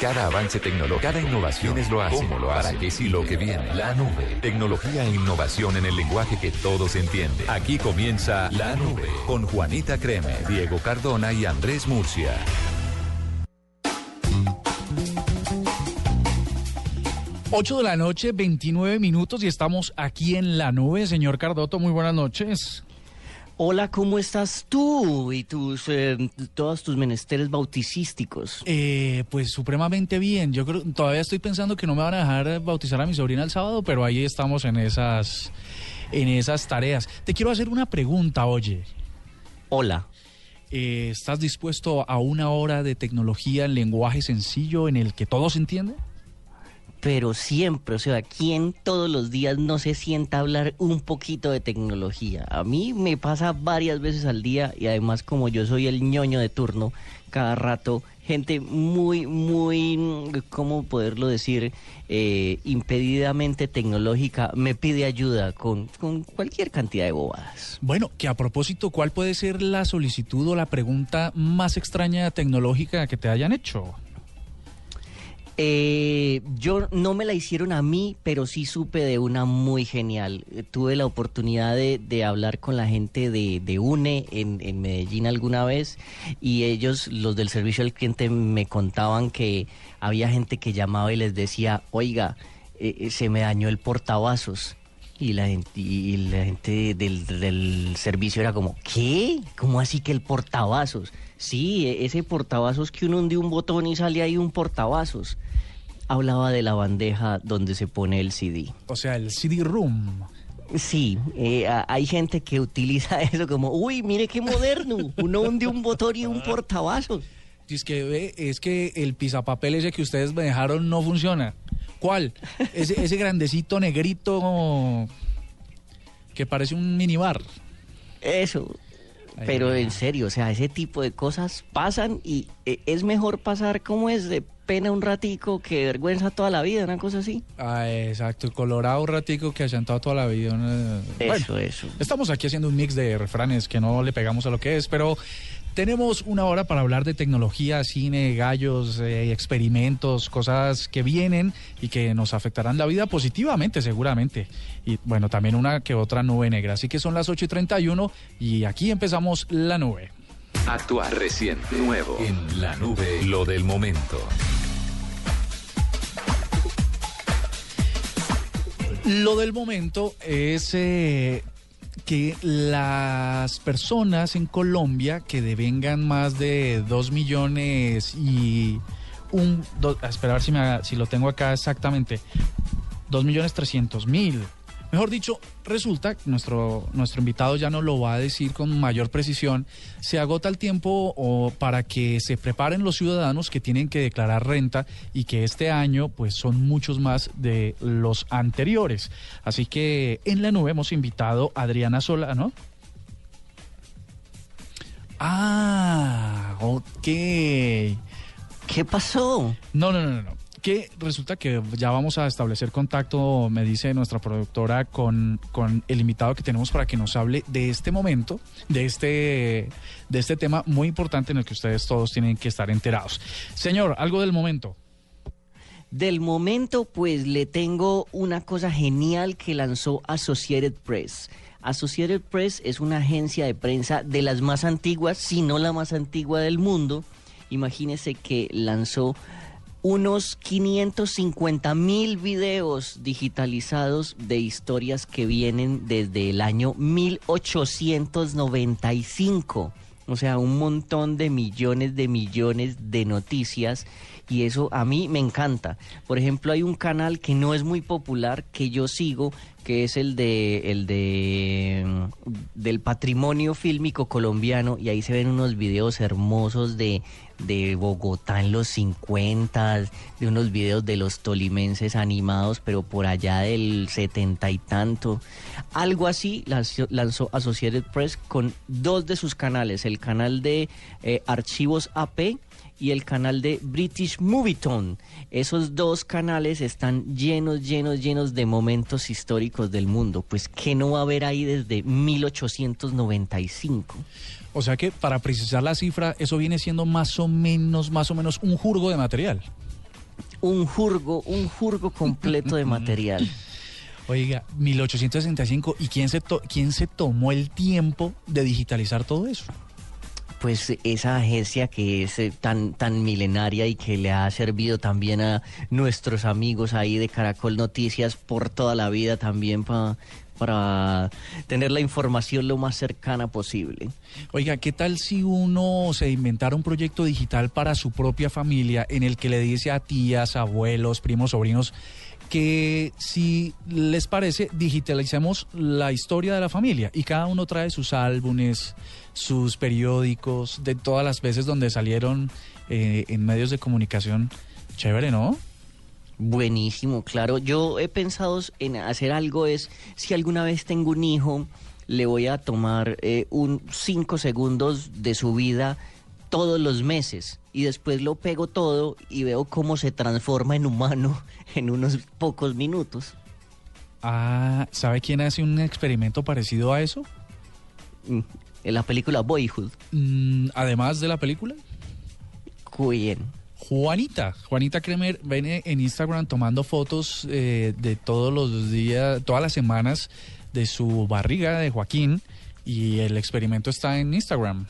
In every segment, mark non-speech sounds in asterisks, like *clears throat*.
Cada avance tecnológico, cada innovación es lo hace. ¿Cómo lo hace? Para que sí lo que viene. La nube. Tecnología e innovación en el lenguaje que todos entienden. Aquí comienza La Nube con Juanita Creme, Diego Cardona y Andrés Murcia. 8 de la noche, 29 minutos y estamos aquí en la nube. Señor Cardoto, muy buenas noches. Hola, ¿cómo estás tú y tus eh, todos tus menesteres bauticísticos? Eh, pues supremamente bien. Yo creo, todavía estoy pensando que no me van a dejar bautizar a mi sobrina el sábado, pero ahí estamos en esas, en esas tareas. Te quiero hacer una pregunta, oye. Hola. Eh, ¿Estás dispuesto a una hora de tecnología en lenguaje sencillo en el que todo se entiende? Pero siempre, o sea, ¿quién todos los días no se sienta a hablar un poquito de tecnología? A mí me pasa varias veces al día y además como yo soy el ñoño de turno, cada rato gente muy, muy, ¿cómo poderlo decir? Eh, impedidamente tecnológica me pide ayuda con, con cualquier cantidad de bobadas. Bueno, que a propósito, ¿cuál puede ser la solicitud o la pregunta más extraña tecnológica que te hayan hecho? Eh, yo no me la hicieron a mí, pero sí supe de una muy genial. Eh, tuve la oportunidad de, hablar con la gente de, UNE en, Medellín alguna vez y ellos, los del servicio al cliente, me contaban que había gente que llamaba y les decía, oiga, eh, se me dañó el portavasos. Y la gente, y la gente del, del servicio era como, ¿qué? ¿Cómo así que el portavasos? Sí, e, ese portavasos que uno hunde un botón y sale ahí un portavasos. Hablaba de la bandeja donde se pone el CD. O sea, el CD room. Sí, eh, hay gente que utiliza *laughs* eso como, uy, mire qué moderno, uno hunde un botón y un portavasos. Es que, es que el pisapapel ese que ustedes me dejaron no funciona. ¿Cuál? Ese, ese grandecito negrito que parece un minibar. Eso, pero en serio, o sea, ese tipo de cosas pasan y eh, es mejor pasar como es de pena un ratico que vergüenza toda la vida, una cosa así. Ah, exacto, colorado un ratico que allantado toda la vida. Eso, eso. Estamos aquí haciendo un mix de refranes que no le pegamos a lo que es, pero tenemos una hora para hablar de tecnología, cine, gallos, eh, experimentos, cosas que vienen y que nos afectarán la vida positivamente, seguramente. Y bueno, también una que otra nube negra. Así que son las 8 y 31 y aquí empezamos la nube. Actuar reciente, nuevo, en la nube, lo del momento. Lo del momento es eh, que las personas en Colombia que devengan más de 2 millones y un... a esperar si, me, si lo tengo acá exactamente. 2 millones 300 mil Mejor dicho, resulta, nuestro, nuestro invitado ya nos lo va a decir con mayor precisión, se agota el tiempo o para que se preparen los ciudadanos que tienen que declarar renta y que este año pues son muchos más de los anteriores. Así que en la nube hemos invitado a Adriana Sola, ¿no? Ah, ok. ¿Qué pasó? No, no, no, no resulta que ya vamos a establecer contacto, me dice nuestra productora, con, con el invitado que tenemos para que nos hable de este momento, de este, de este tema muy importante en el que ustedes todos tienen que estar enterados. Señor, algo del momento. Del momento, pues le tengo una cosa genial que lanzó Associated Press. Associated Press es una agencia de prensa de las más antiguas, si no la más antigua del mundo. Imagínese que lanzó unos 550 mil videos digitalizados de historias que vienen desde el año 1895. O sea, un montón de millones de millones de noticias y eso a mí me encanta. Por ejemplo, hay un canal que no es muy popular que yo sigo, que es el de el de mm, del patrimonio fílmico colombiano y ahí se ven unos videos hermosos de de Bogotá en los 50, de unos videos de los tolimenses animados, pero por allá del setenta y tanto. Algo así lanzó, Associated Press con dos de sus canales, el canal de eh, Archivos AP y el canal de British Movietone. Esos dos canales están llenos, llenos, llenos de momentos históricos del mundo. Pues, ¿qué no va a haber ahí desde 1895? O sea que, para precisar la cifra, eso viene siendo más o menos, más o menos un jurgo de material. un jurgo, un jurgo completo de *laughs* material. Oiga, 1865, ¿y quién se, quién se tomó el tiempo de digitalizar todo eso? Pues esa agencia que es eh, tan tan milenaria y que le ha servido también a nuestros amigos ahí de Caracol Noticias por toda la vida también para para tener la información lo más cercana posible. Oiga, ¿qué tal si uno se inventara un proyecto digital para su propia familia en el que le dice a tías, abuelos, primos, sobrinos que si les parece digitalicemos la historia de la familia y cada uno trae sus álbumes, sus periódicos, de todas las veces donde salieron eh, en medios de comunicación. Chévere, ¿no? Buenísimo, claro. Yo he pensado en hacer algo es, si alguna vez tengo un hijo, le voy a tomar eh, un cinco segundos de su vida todos los meses y después lo pego todo y veo cómo se transforma en humano *laughs* en unos pocos minutos. Ah, ¿sabe quién hace un experimento parecido a eso? En la película Boyhood. Mm, además de la película. ¿Quién? Juanita, Juanita Kremer viene en Instagram tomando fotos eh, de todos los días, todas las semanas de su barriga de Joaquín y el experimento está en Instagram.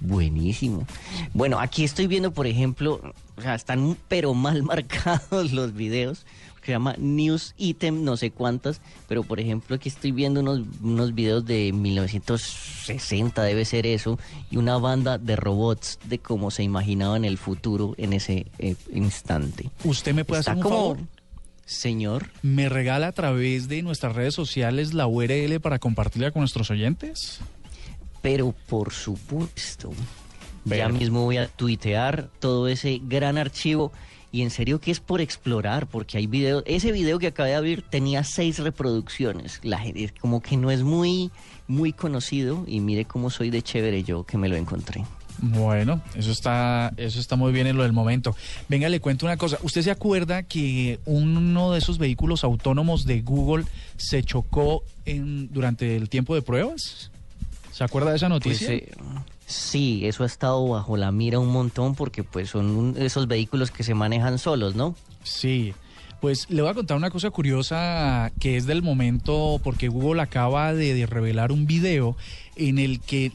Buenísimo. Bueno, aquí estoy viendo, por ejemplo, o sea, están pero mal *laughs* marcados los videos se llama News Item, no sé cuántas, pero por ejemplo aquí estoy viendo unos, unos videos de 1960, debe ser eso, y una banda de robots de cómo se imaginaba en el futuro en ese eh, instante. ¿Usted me puede hacer un favor? Señor. ¿Me regala a través de nuestras redes sociales la URL para compartirla con nuestros oyentes? Pero por supuesto. Ya mismo voy a tuitear todo ese gran archivo y en serio que es por explorar, porque hay videos, ese video que acabé de abrir tenía seis reproducciones, la gente como que no es muy, muy conocido y mire cómo soy de chévere yo que me lo encontré. Bueno, eso está, eso está muy bien en lo del momento. Venga, le cuento una cosa. ¿Usted se acuerda que uno de esos vehículos autónomos de Google se chocó en, durante el tiempo de pruebas? ¿Se acuerda de esa pues, noticia? Eh, Sí, eso ha estado bajo la mira un montón porque pues son esos vehículos que se manejan solos, ¿no? Sí. Pues le voy a contar una cosa curiosa que es del momento porque Google acaba de, revelar un video en el que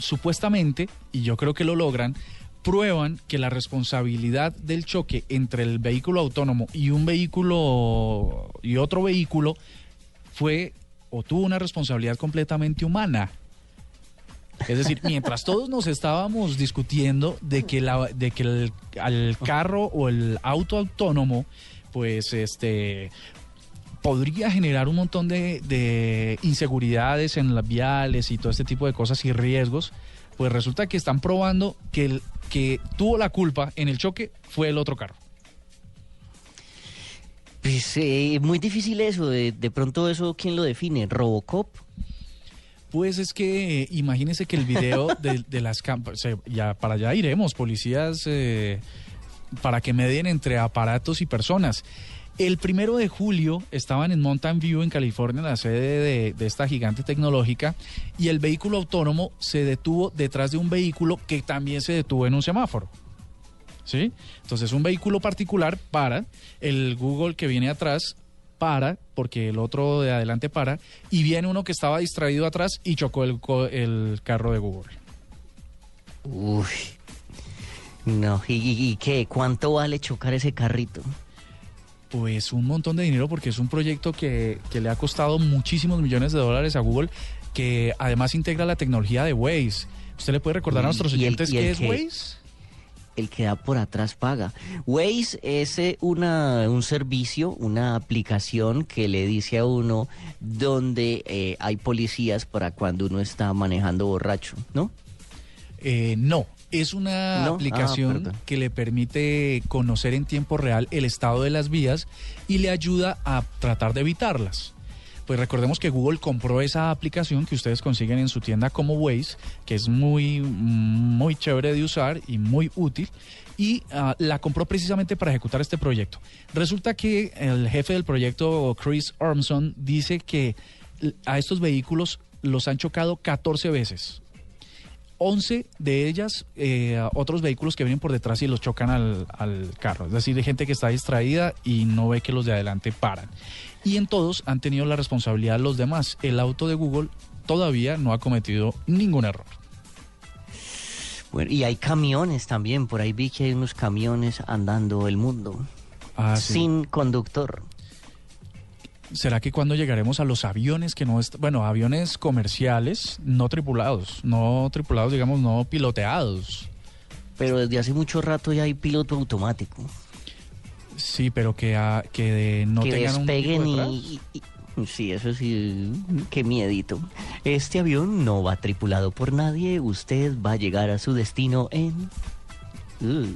supuestamente, y yo creo que lo logran, prueban que la responsabilidad del choque entre el vehículo autónomo y un vehículo y otro vehículo fue o tuvo una responsabilidad completamente humana. Es decir, mientras todos nos estábamos discutiendo de que, la, de que el, al carro o el auto autónomo, pues este podría generar un montón de, de, inseguridades en las viales y todo este tipo de cosas y riesgos, pues resulta que están probando que el que tuvo la culpa en el choque fue el otro carro. Pues eh, muy difícil eso, de, de pronto eso, ¿quién lo define? ¿Robocop? Pues es que imagínese que el video *laughs* de, las cámaras, ya para allá iremos, policías eh, para que medien entre aparatos y personas. El primero de julio estaban en Mountain View, en California, la sede de, esta gigante tecnológica, y el vehículo autónomo se detuvo detrás de un vehículo que también se detuvo en un semáforo. ¿Sí? Entonces un vehículo particular para, el Google que viene atrás para, porque el otro de adelante para, y viene uno que estaba distraído atrás y chocó el, el carro de Google. Uy, no, ¿Y, qué? ¿Cuánto vale chocar ese carrito? Pues un montón de dinero porque es un proyecto que, que le ha costado muchísimos millones de dólares a Google, que además integra la tecnología de Waze. ¿Usted le puede recordar a nuestros oyentes qué es Waze? El que da por atrás paga. Waze es eh, una, un servicio, una aplicación que le dice a uno dónde eh, hay policías para cuando uno está manejando borracho, ¿no? Eh, no, es una ah, aplicación que le permite conocer en tiempo real el estado de las vías y le ayuda a tratar de evitarlas pues recordemos que Google compró esa aplicación que ustedes consiguen en su tienda como Waze, que es muy, muy chévere de usar y muy útil, y ah, la compró precisamente para ejecutar este proyecto. Resulta que el jefe del proyecto, Chris Armstrong, dice que a estos vehículos los han chocado 14 veces. 11 de ellas eh, otros vehículos que vienen por detrás y los chocan al, al carro. Es decir, hay gente que está distraída y no ve que los de adelante paran. Y en todos han tenido la responsabilidad los demás. El auto de Google todavía no ha cometido ningún error. Bueno, y hay camiones también, por ahí vi que hay unos camiones andando el mundo Ah, sí. sin conductor. ¿Será que cuando llegaremos a los aviones que no bueno, aviones comerciales no tripulados, no tripulados, digamos, no piloteados? Pero desde hace mucho rato ya hay piloto automático. Sí, pero que, ah, que no que tengan despeguen y- Sí, eso sí, qué miedito. Este avión no va tripulado por nadie, usted va a llegar a su destino en... Uh,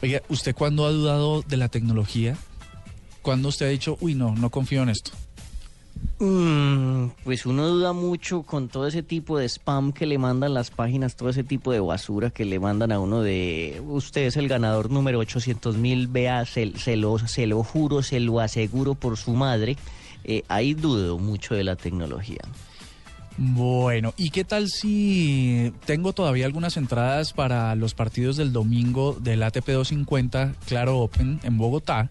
Oiga, ¿usted cuándo ha dudado de la tecnología? ¿Cuándo usted ha dicho, uy, no, no confío en esto? Mm, pues uno duda mucho con todo ese tipo de spam que le mandan las páginas, todo ese tipo de basura que le mandan a uno de usted es el ganador número 800 mil, vea, se, lo, se lo juro, se lo aseguro por su madre. Eh, ahí dudo mucho de la tecnología. Bueno, ¿y qué tal si tengo todavía algunas entradas para los partidos del domingo del ATP 250 Claro Open en Bogotá?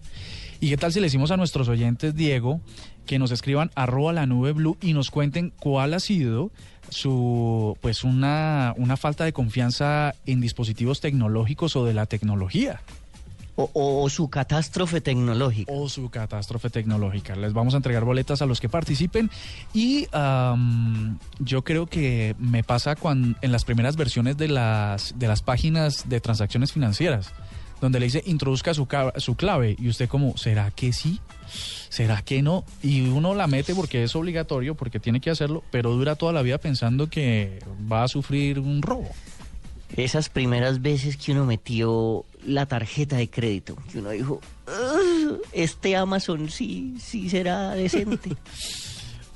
¿Y qué tal si le decimos a nuestros oyentes, Diego, que nos escriban arroba la nube blue y nos cuenten cuál ha sido su, pues una, una falta de confianza en dispositivos tecnológicos o de la tecnología? O, o- o su catástrofe tecnológica. o su catástrofe tecnológica. Les vamos a entregar boletas a los que participen y yo creo que me pasa cuando, en las primeras versiones de las, de las páginas de transacciones financieras, donde le dice introduzca su, su clave y usted como, ¿será que sí? ¿Será que no? Y uno la mete porque es obligatorio, porque tiene que hacerlo, pero dura toda la vida pensando que va a sufrir un robo. Esas primeras veces que uno metió la tarjeta de crédito, que uno dijo, "Ugh, este Amazon sí, sí será decente. *laughs*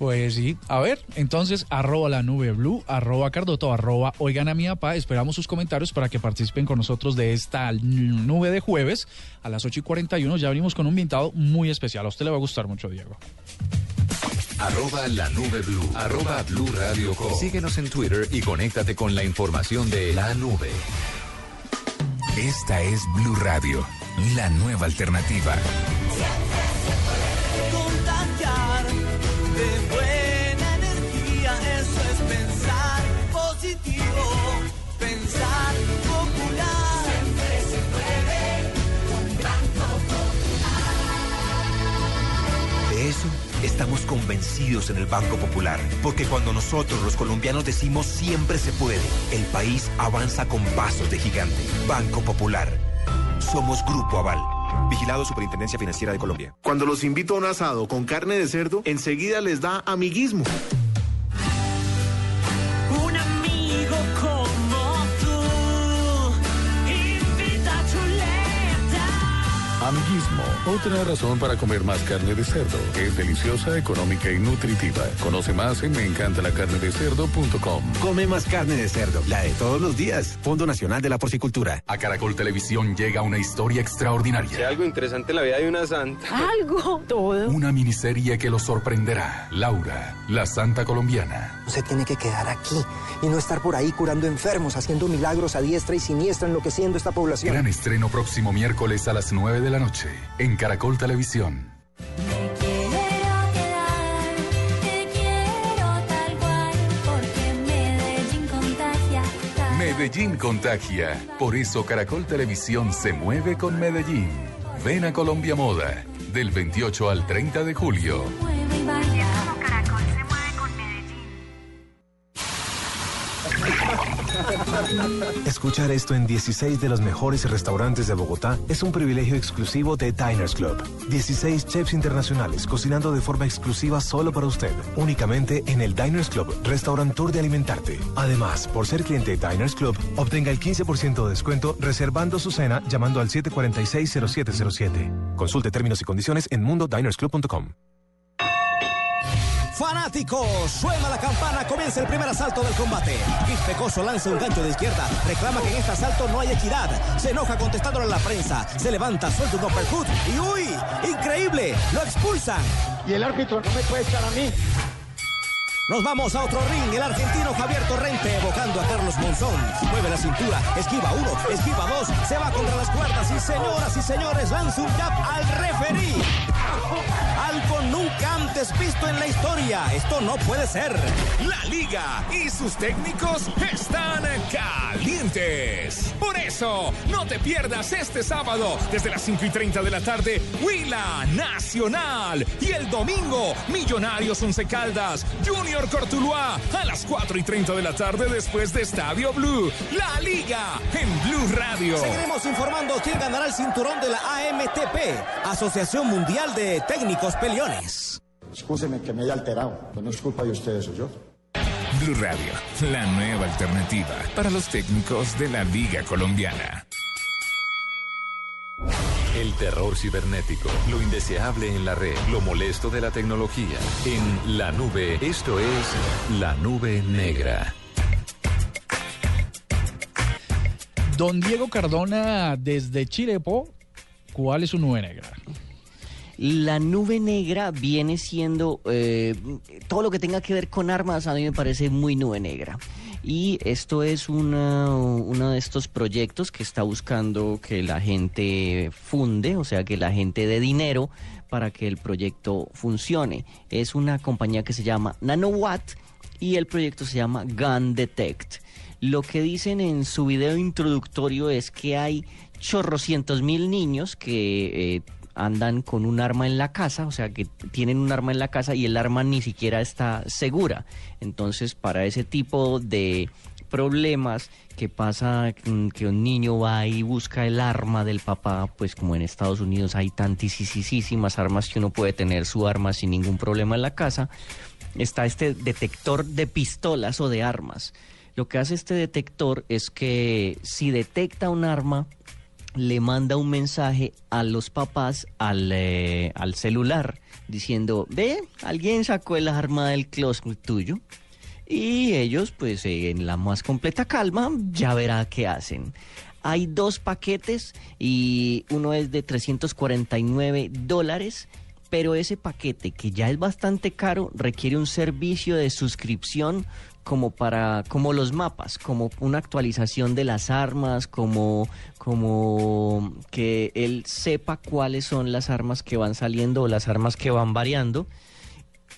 Pues sí, a ver, entonces arroba la nube blue, arroba cardoto, arroba oigan a mi papá, esperamos sus comentarios para que participen con nosotros de esta nube de jueves a las 8 y 41, ya venimos con un invitado muy especial, a usted le va a gustar mucho Diego. Arroba la nube blue. Arroba blue radio com. Síguenos en Twitter y conéctate con la información de la nube. Esta es Blue Radio, la nueva alternativa. contagiar de buena energía. Eso es pensar positivo, pensar popular. Siempre se puede con De eso estamos convencidos en el Banco Popular, porque cuando nosotros los colombianos decimos siempre se puede, el país avanza con pasos de gigante. Banco Popular. Somos Grupo Aval. Vigilado Superintendencia Financiera de Colombia. Cuando los invito a un asado con carne de cerdo, enseguida les da amiguismo. Amiguismo, otra razón para comer más carne de cerdo. Es deliciosa, económica y nutritiva. Conoce más en meencantalacarnedecerdo.com. Come más carne de cerdo, la de todos los días. Fondo Nacional de la Porcicultura. A Caracol Televisión llega una historia extraordinaria. algo interesante en la vida de una santa. Algo, *laughs* todo. Una miniserie que lo sorprenderá. Laura, la santa colombiana. Usted tiene que quedar aquí y no estar por ahí curando enfermos, haciendo milagros a diestra y siniestra, enloqueciendo esta población. Gran estreno próximo miércoles a las 9 de la noche en Caracol Televisión. Te quiero tal cual, porque Medellín contagia. Medellín contagia. Por eso Caracol Televisión se mueve con Medellín. Ven a Colombia Moda del 28 al 30 de julio. Escuchar esto en 16 de los mejores restaurantes de Bogotá es un privilegio exclusivo de Diners Club. 16 chefs internacionales cocinando de forma exclusiva solo para usted, únicamente en el Diners Club Restaurant Tour de Alimentarte. Además, por ser cliente de Diners Club, obtenga el 15% de descuento reservando su cena llamando al 746-0707. Consulte términos y condiciones en mundodinersclub.com. Fanáticos, suena la campana, comienza el primer asalto del combate. Kis Pecoso lanza un gancho de izquierda, reclama que en este asalto no hay equidad. Se enoja contestándole a la prensa, se levanta, suelta un uppercut y ¡uy! ¡Increíble! ¡Lo expulsan! Y el árbitro no me puede echar a mí. Nos vamos a otro ring. El argentino Javier Torrente evocando a Carlos Monzón. Mueve la cintura, esquiva uno, esquiva dos, se va contra las cuerdas y señoras y señores lanza un jab al referí. Algo nunca antes visto en la historia. Esto no puede ser. La liga y sus técnicos están calientes. Por eso, no te pierdas este sábado desde las 5 y 30 de la tarde, Huila Nacional. Y el domingo, Millonarios Once Caldas, Junior Cortuluá a las 4 y 30 de la tarde después de Estadio Blue. La liga en Blue Radio. Seguiremos informando quién ganará el cinturón de la AMTP, Asociación Mundial de Técnicos Peleones. Escúcheme que me haya alterado, pero no es culpa de ustedes, soy yo. Blue Radio, la nueva alternativa para los técnicos de la Liga Colombiana. El terror cibernético, lo indeseable en la red, lo molesto de la tecnología. En la nube, esto es la nube negra. Don Diego Cardona, desde Chirepo, ¿cuál es su nube negra? La nube negra viene siendo eh, todo lo que tenga que ver con armas, a mí me parece muy nube negra. Y esto es una- uno de estos proyectos que está buscando que la gente funde, o sea, que la gente dé dinero para que el proyecto funcione. Es una compañía que se llama Nanowatt y el proyecto se llama Gun Detect. Lo que dicen en su video introductorio es que hay chorrocientos mil niños que eh, andan con un arma en la casa, o sea que tienen un arma en la casa y el arma ni siquiera está segura. Entonces, para ese tipo de problemas que pasa mm, que un niño va y busca el arma del papá, pues como en Estados Unidos hay tantísimas armas que uno puede tener su arma sin ningún problema en la casa, está este detector de pistolas o de armas. Lo que hace este detector es que si detecta un arma, le manda un mensaje a los papás al, eh, al celular diciendo, ve, alguien sacó el arma del closet tuyo. Y ellos, pues eh, en la más completa calma, ya verá qué hacen. Hay dos paquetes y uno es de 349 dólares, pero ese paquete, que ya es bastante caro, requiere un servicio de suscripción como para como los mapas, como una actualización de las armas, como como que él sepa cuáles son las armas que van saliendo o las armas que van variando.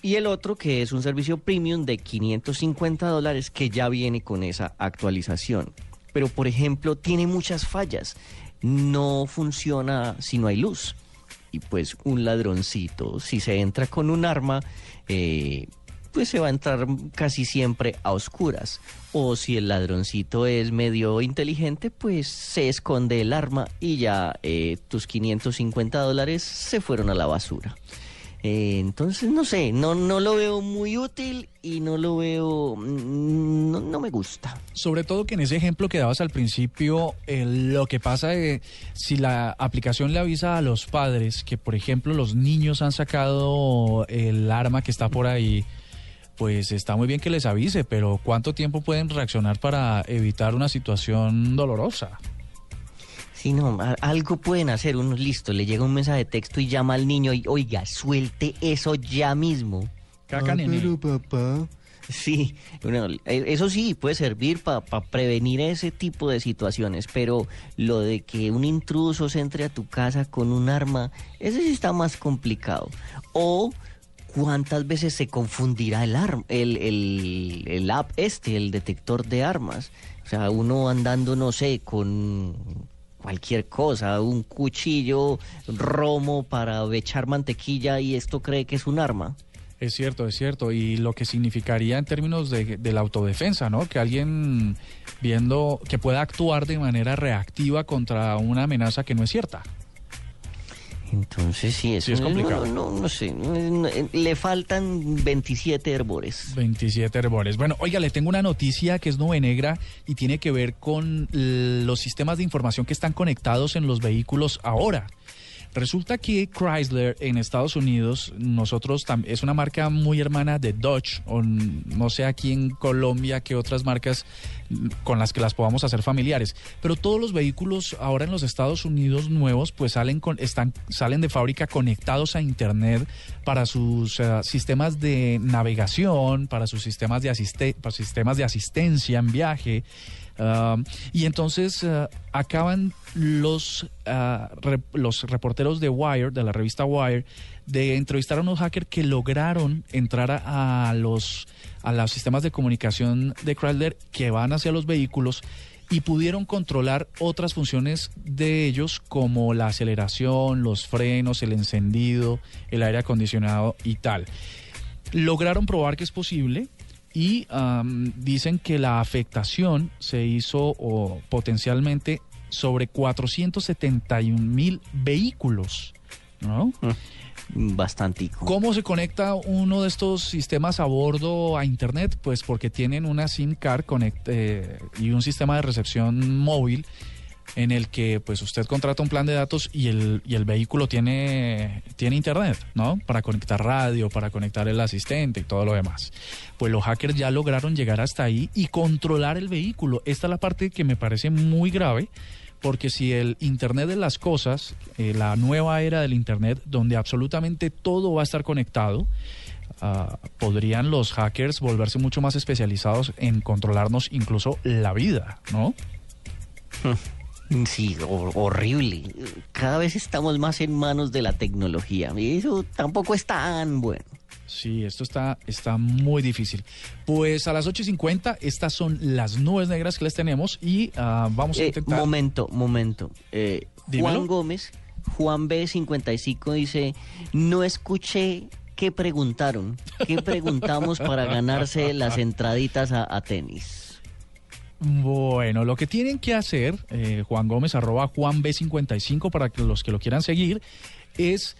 Y el otro que es un servicio premium de 550 dólares que ya viene con esa actualización. Pero por ejemplo tiene muchas fallas. No funciona si no hay luz. Y pues un ladroncito, si se entra con un arma, eh, pues se va a entrar casi siempre a oscuras. O si el ladroncito es medio inteligente, pues se esconde el arma y ya eh, tus 550 dólares se fueron a la basura. Eh, entonces, no sé, no, no lo veo muy útil y no lo veo, mm, no, me gusta. Sobre todo que en ese ejemplo que dabas al principio, eh, lo que pasa es si la aplicación le avisa a los padres que, por ejemplo, los niños han sacado el arma que está por ahí, pues está muy bien que les avise, pero ¿cuánto tiempo pueden reaccionar para evitar una situación dolorosa? Sí, no, algo pueden hacer, uno listo, le llega un mensaje de texto y llama al niño y, oiga, suelte eso ya mismo. Caca, nene. papá. Sí, bueno, eh, eso sí puede servir para prevenir ese tipo de situaciones, pero lo de que un intruso se entre a tu casa con un arma, ese sí está más complicado. O cuántas veces se confundirá el, arm, el, el, el app este, el detector de armas. O sea, uno andando, no sé, con cualquier cosa, un cuchillo, romo para echar mantequilla y esto cree que es un arma. Es cierto, es cierto. Y lo que significaría en términos de, de la autodefensa, ¿no? Que alguien viendo que pueda actuar de manera reactiva contra una amenaza que no es cierta. Entonces sí, eso Sí, es complicado. No, no, no sé, no, le faltan 27 herbores. 27 herbores. Bueno, oiga, le tengo una noticia que es nube negra y tiene que ver con los sistemas de información que están conectados en los vehículos ahora. Resulta que Chrysler en Estados Unidos, nosotros es una marca muy hermana de Dodge, o no sé aquí en Colombia qué otras marcas con las que las podamos hacer familiares, pero todos los vehículos ahora en los Estados Unidos nuevos pues salen con están salen de fábrica conectados a internet para sus eh, sistemas de navegación, para sus sistemas de asiste- para sistemas de asistencia en viaje. Y entonces uh, acaban los, uh, los reporteros de Wire, de la revista Wire, de entrevistar a unos hackers que lograron entrar a, a los, a los sistemas de comunicación de Chrysler que van hacia los vehículos y pudieron controlar otras funciones de ellos como la aceleración, los frenos, el encendido, el aire acondicionado y tal. Lograron probar que es posible y am, dicen que la afectación se hizo potencialmente sobre 471 mil vehículos, ¿no? Bastantico. ¿Cómo se conecta uno de estos sistemas a bordo a Internet? Pues porque tienen una SIM card eh, y un sistema de recepción móvil en el que pues usted contrata un plan de datos y el, y el vehículo tiene, tiene internet, ¿no? Para conectar radio, para conectar el asistente y todo lo demás. Pues los hackers ya lograron llegar hasta ahí y controlar el vehículo. Esta es la parte que me parece muy grave porque si el Internet de las cosas, eh, la nueva era del Internet, donde absolutamente todo va a estar conectado, ah, podrían los hackers volverse mucho más especializados en controlarnos incluso la vida, ¿no? Sí, hor- horrible. Cada vez estamos más en manos de la tecnología. Y eso tampoco es tan bueno. Sí, esto está, está muy difícil. Pues a las 8.50 estas son las nubes negras que les tenemos y ah, vamos a Eh, intentar... momento, momento. Eh. Juan Gómez, Juan B55 dice, no escuché qué preguntaron. ¿Qué preguntamos para ganarse las entraditas a, a tenis? Bueno, lo que tienen que hacer, eh, Juan Gómez, arroba Juan B55, para que los que lo quieran seguir, es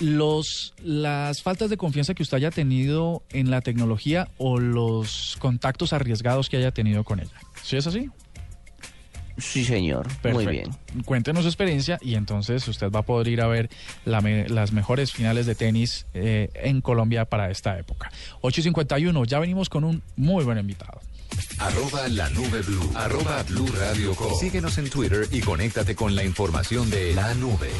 los las faltas de confianza que usted haya tenido en la tecnología o los contactos arriesgados que haya tenido con ella. ¿Sí es así? Sí, señor. Muy bien. Cuéntenos su experiencia y entonces usted va a poder ir a ver la me- las mejores finales de tenis eh, en Colombia para esta época. 8.51, ya venimos con un muy buen invitado. Arroba la nube blue. Arroba blue radio com. Síguenos en Twitter y conéctate con la información de la nube.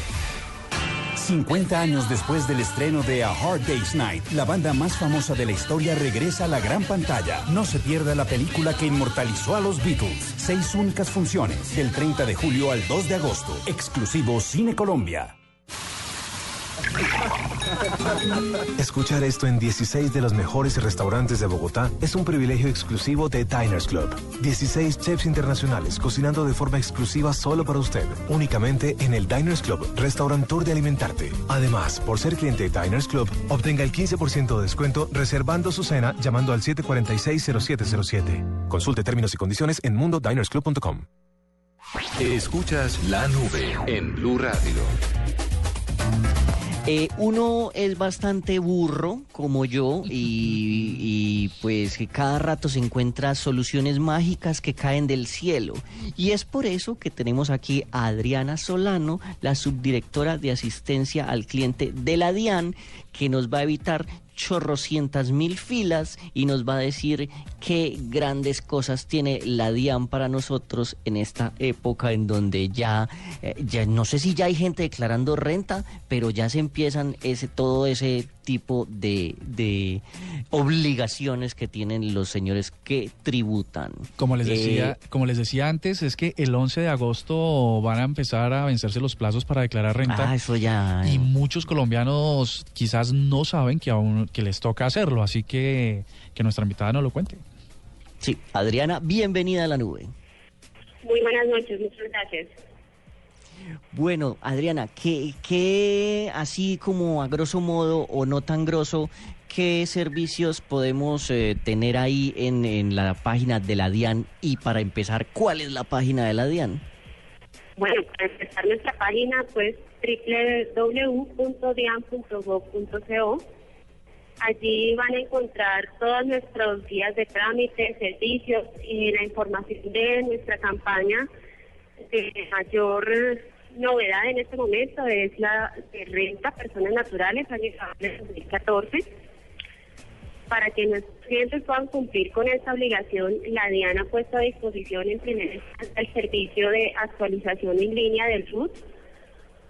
50 años después del estreno de A Hard Day's Night, la banda más famosa de la historia regresa a la gran pantalla. No se pierda la película que inmortalizó a los Beatles. Seis únicas funciones, del 30 de julio al 2 de agosto. Exclusivo Cine Colombia. Escuchar esto en 16 de los mejores restaurantes de Bogotá es un privilegio exclusivo de Diners Club. 16 chefs internacionales cocinando de forma exclusiva solo para usted, únicamente en el Diners Club, Restaurant Tour de Alimentarte. Además, por ser cliente de Diners Club, obtenga el 15% de descuento reservando su cena llamando al 746-0707. Consulte términos y condiciones en mundodinersclub.com. Escuchas la nube en Blue Radio. Eh, uno es bastante burro, como yo, y, pues que cada rato se encuentra soluciones mágicas que caen del cielo. Y es por eso que tenemos aquí a Adriana Solano, la subdirectora de asistencia al cliente de la DIAN, que nos va a evitar chorrocientas mil filas y nos va a decir qué grandes cosas tiene la DIAN para nosotros en esta época en donde ya, eh, ya no sé si ya hay gente declarando renta, pero ya se empiezan ese todo ese tipo de, de obligaciones que tienen los señores que tributan. Como les Eh, decía, como les decía antes, es que el 11 de agosto van a empezar a vencerse los plazos para declarar renta. Ah, eso ya. Y muchos colombianos quizás no saben que aún que les toca hacerlo, así que que nuestra invitada no lo cuente. Sí, Adriana, bienvenida a la nube. Muy buenas noches, muchas gracias. Bueno, Adriana, ¿qué, qué así como a grosso modo o no tan grosso, qué servicios podemos eh, tener ahí en, en la página de la DIAN? Y para empezar, ¿cuál es la página de la DIAN? Bueno, para empezar nuestra página, pues www.dian.gov.co. Allí van a encontrar todos nuestros guías de trámites, servicios y la información de nuestra campaña de mayor novedad en este momento es la de renta personas naturales, de 2014. Para que nuestros clientes puedan cumplir con esta obligación, la DIAN ha puesto a disposición en primer el servicio de actualización en línea del RUT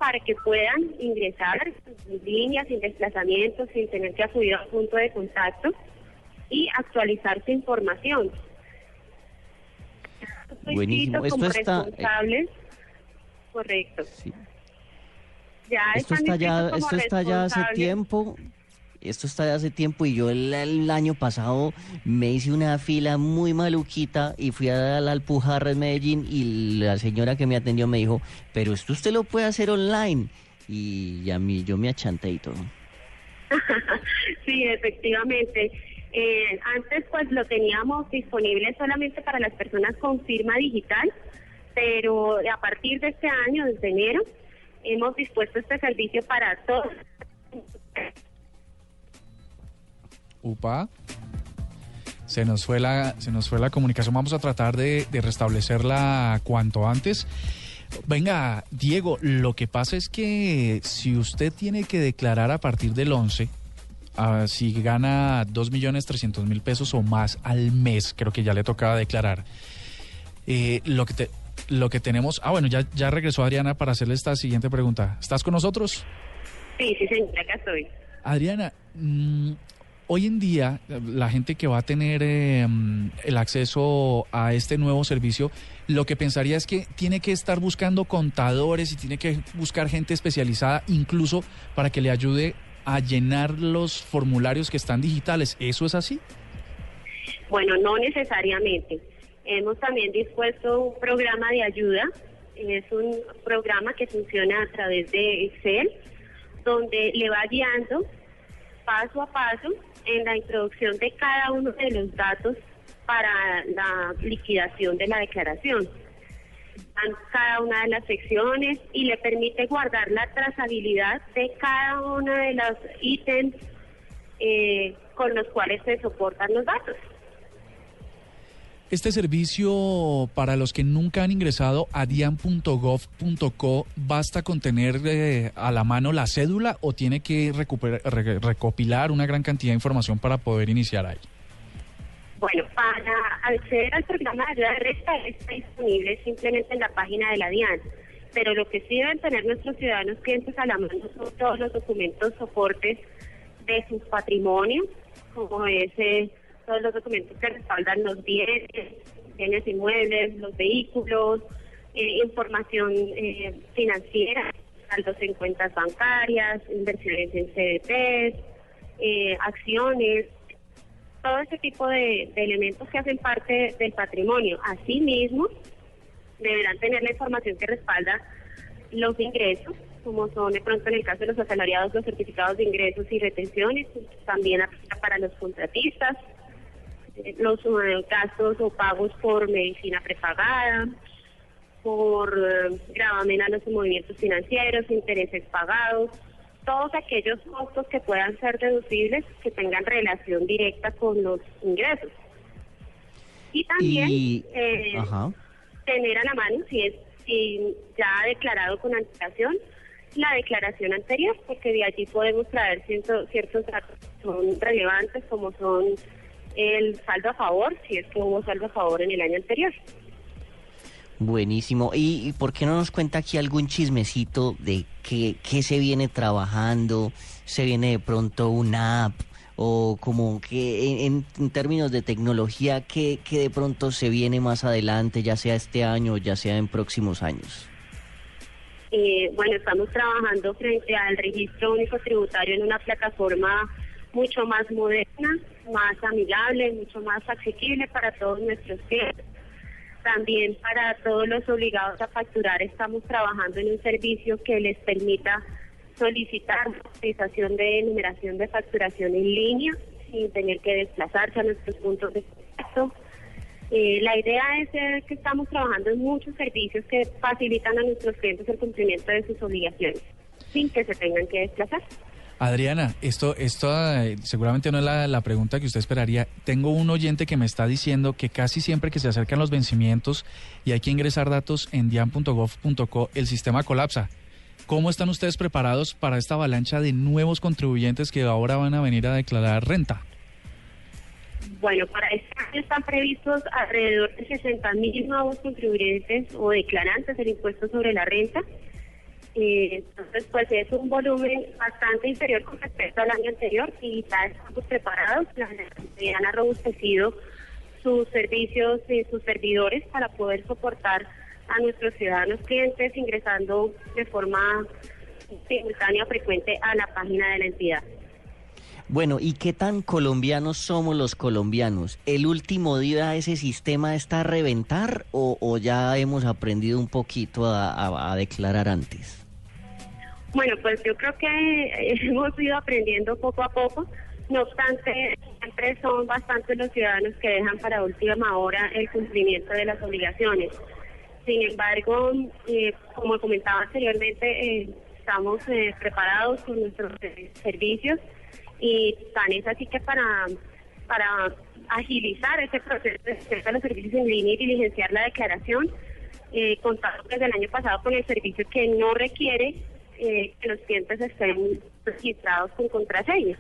para que puedan ingresar en línea, sin desplazamiento, sin tener que acudir a un punto de contacto y actualizar su información. Buenísimo. Esto está, eh, responsables. Correcto. Ya Esto está ya, esto está ya hace tiempo. Esto está ya hace tiempo y yo el, el año pasado me hice una fila muy maluquita y fui a la Alpujarra en Medellín y la señora que me atendió me dijo, pero esto usted lo puede hacer online. Y a mí yo me achanté y todo. *laughs* sí, efectivamente. Eh, antes pues lo teníamos disponible solamente para las personas con firma digital, pero a partir de este año, desde enero, hemos dispuesto este servicio para todos. Upa. Se nos fue la, se nos fue la comunicación. Vamos a tratar de, de restablecerla cuanto antes. Venga, Diego, lo que pasa es que si usted tiene que declarar a partir del 11, ah, si gana 2.300.000 pesos o más al mes, creo que ya le tocaba declarar. Eh, lo que te- lo que tenemos, ah bueno, ya, ya regresó Adriana para hacerle esta siguiente pregunta. ¿Estás con nosotros? Sí, sí, señora, acá estoy. Adriana, mm, hoy en día la gente que va a tener eh, el acceso a este nuevo servicio, lo que pensaría es que tiene que estar buscando contadores y tiene que buscar gente especializada incluso para que le ayude a llenar los formularios que están digitales. ¿Eso es así? Bueno, no necesariamente. Hemos también dispuesto un programa de ayuda. Es un programa que funciona a través de Excel, donde le va guiando paso a paso en la introducción de cada uno de los datos para la liquidación de la declaración. Dan cada una de las secciones y le permite guardar la trazabilidad de cada uno de los ítems eh, con los cuales se soportan los datos. Este servicio, para los que nunca han ingresado a dian.gov.co, ¿basta con tener eh, a la mano la cédula o tiene que re- recopilar una gran cantidad de información para poder iniciar ahí? Bueno, para acceder al programa de ayuda de renta está disponible simplemente en la página de la DIAN, pero lo que sí deben tener nuestros ciudadanos clientes a la mano son todos los documentos soportes de sus patrimonios, como ese, todos los documentos que respaldan los bienes, bienes inmuebles, los vehículos, eh, información eh, financiera, saldos en cuentas bancarias, inversiones en CDTs, eh, acciones, todo ese tipo de, de elementos que hacen parte del patrimonio. Asimismo, deberán tener la información que respalda los ingresos, como son de pronto en el caso de los asalariados, los certificados de ingresos y retenciones, también aplica para los contratistas, los eh, gastos o pagos por medicina prepagada, por eh, gravamen a los movimientos financieros, intereses pagados, todos aquellos costos que puedan ser deducibles que tengan relación directa con los ingresos. Y también Y- eh, tener a la mano, si es si ya ha declarado con antelación, la declaración anterior, porque de allí podemos traer ciento- ciertos datos que son relevantes, como son el saldo a favor, si es que hubo saldo a favor en el año anterior. Buenísimo. ¿Y, y por qué no nos cuenta aquí algún chismecito de qué, qué se viene trabajando? ¿Se viene de pronto una app? O como que en, en términos de tecnología, ¿qué, qué de pronto se viene más adelante, ya sea este año o ya sea en próximos años? Eh, bueno, estamos trabajando frente al registro único tributario en una plataforma mucho más moderna, más amigable, mucho más asequible para todos nuestros clientes. También para todos los obligados a facturar estamos trabajando en un servicio que les permita solicitar autorización de numeración de facturación en línea sin tener que desplazarse a nuestros puntos de contacto. Eh, la idea es que estamos trabajando en muchos servicios que facilitan a nuestros clientes el cumplimiento de sus obligaciones sin que se tengan que desplazar. Adriana, esto, esto eh, seguramente no es la, la pregunta que usted esperaría. Tengo un oyente que me está diciendo que casi siempre que se acercan los vencimientos y hay que ingresar datos en dian.gov.co, el sistema colapsa. ¿Cómo están ustedes preparados para esta avalancha de nuevos contribuyentes que ahora van a venir a declarar renta? Bueno, para este año están previstos alrededor de 60 mil nuevos contribuyentes o declarantes del impuesto sobre la renta. Eh, entonces, pues es un volumen bastante inferior con respecto al año anterior y ya estamos preparados. La Generalidad han robustecido sus servicios y sus servidores para poder soportar a nuestros ciudadanos clientes ingresando de forma simultánea frecuente a la página de la entidad. Bueno, ¿y qué tan colombianos somos los colombianos? ¿El último día ese sistema está a reventar o, o ya hemos aprendido un poquito a declarar antes? Bueno, pues yo creo que eh, *laughs* hemos ido aprendiendo poco a poco. No obstante, siempre son bastantes los ciudadanos que dejan para última hora el cumplimiento de las obligaciones. Sin embargo, eh, como comentaba anteriormente, eh, estamos preparados con nuestros servicios y tan es así que para, para agilizar ese proceso de los servicios en línea y diligenciar la declaración, contamos desde el año pasado con el servicio que no requiere eh, que los clientes estén registrados con contraseña.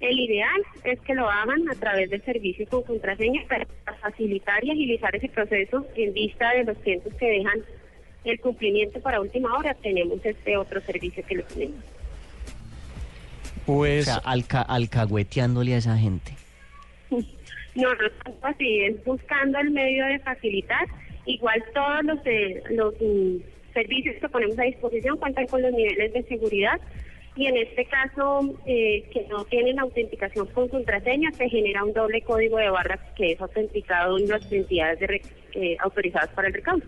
El ideal es que lo hagan a través del servicio con contraseña para facilitar y agilizar ese proceso en vista de los clientes que dejan el cumplimiento para última hora. Tenemos este otro servicio que lo tenemos. Pues... O sea, alca- alcahueteándole a esa gente. No, no tanto así, es buscando el medio de facilitar. Igual todos los, eh, los mm, servicios que ponemos a disposición cuentan con los niveles de seguridad y en este caso eh, que no tienen autenticación con contraseña se genera un doble código de barras que es autenticado en las entidades eh, autorizadas para el recaudo.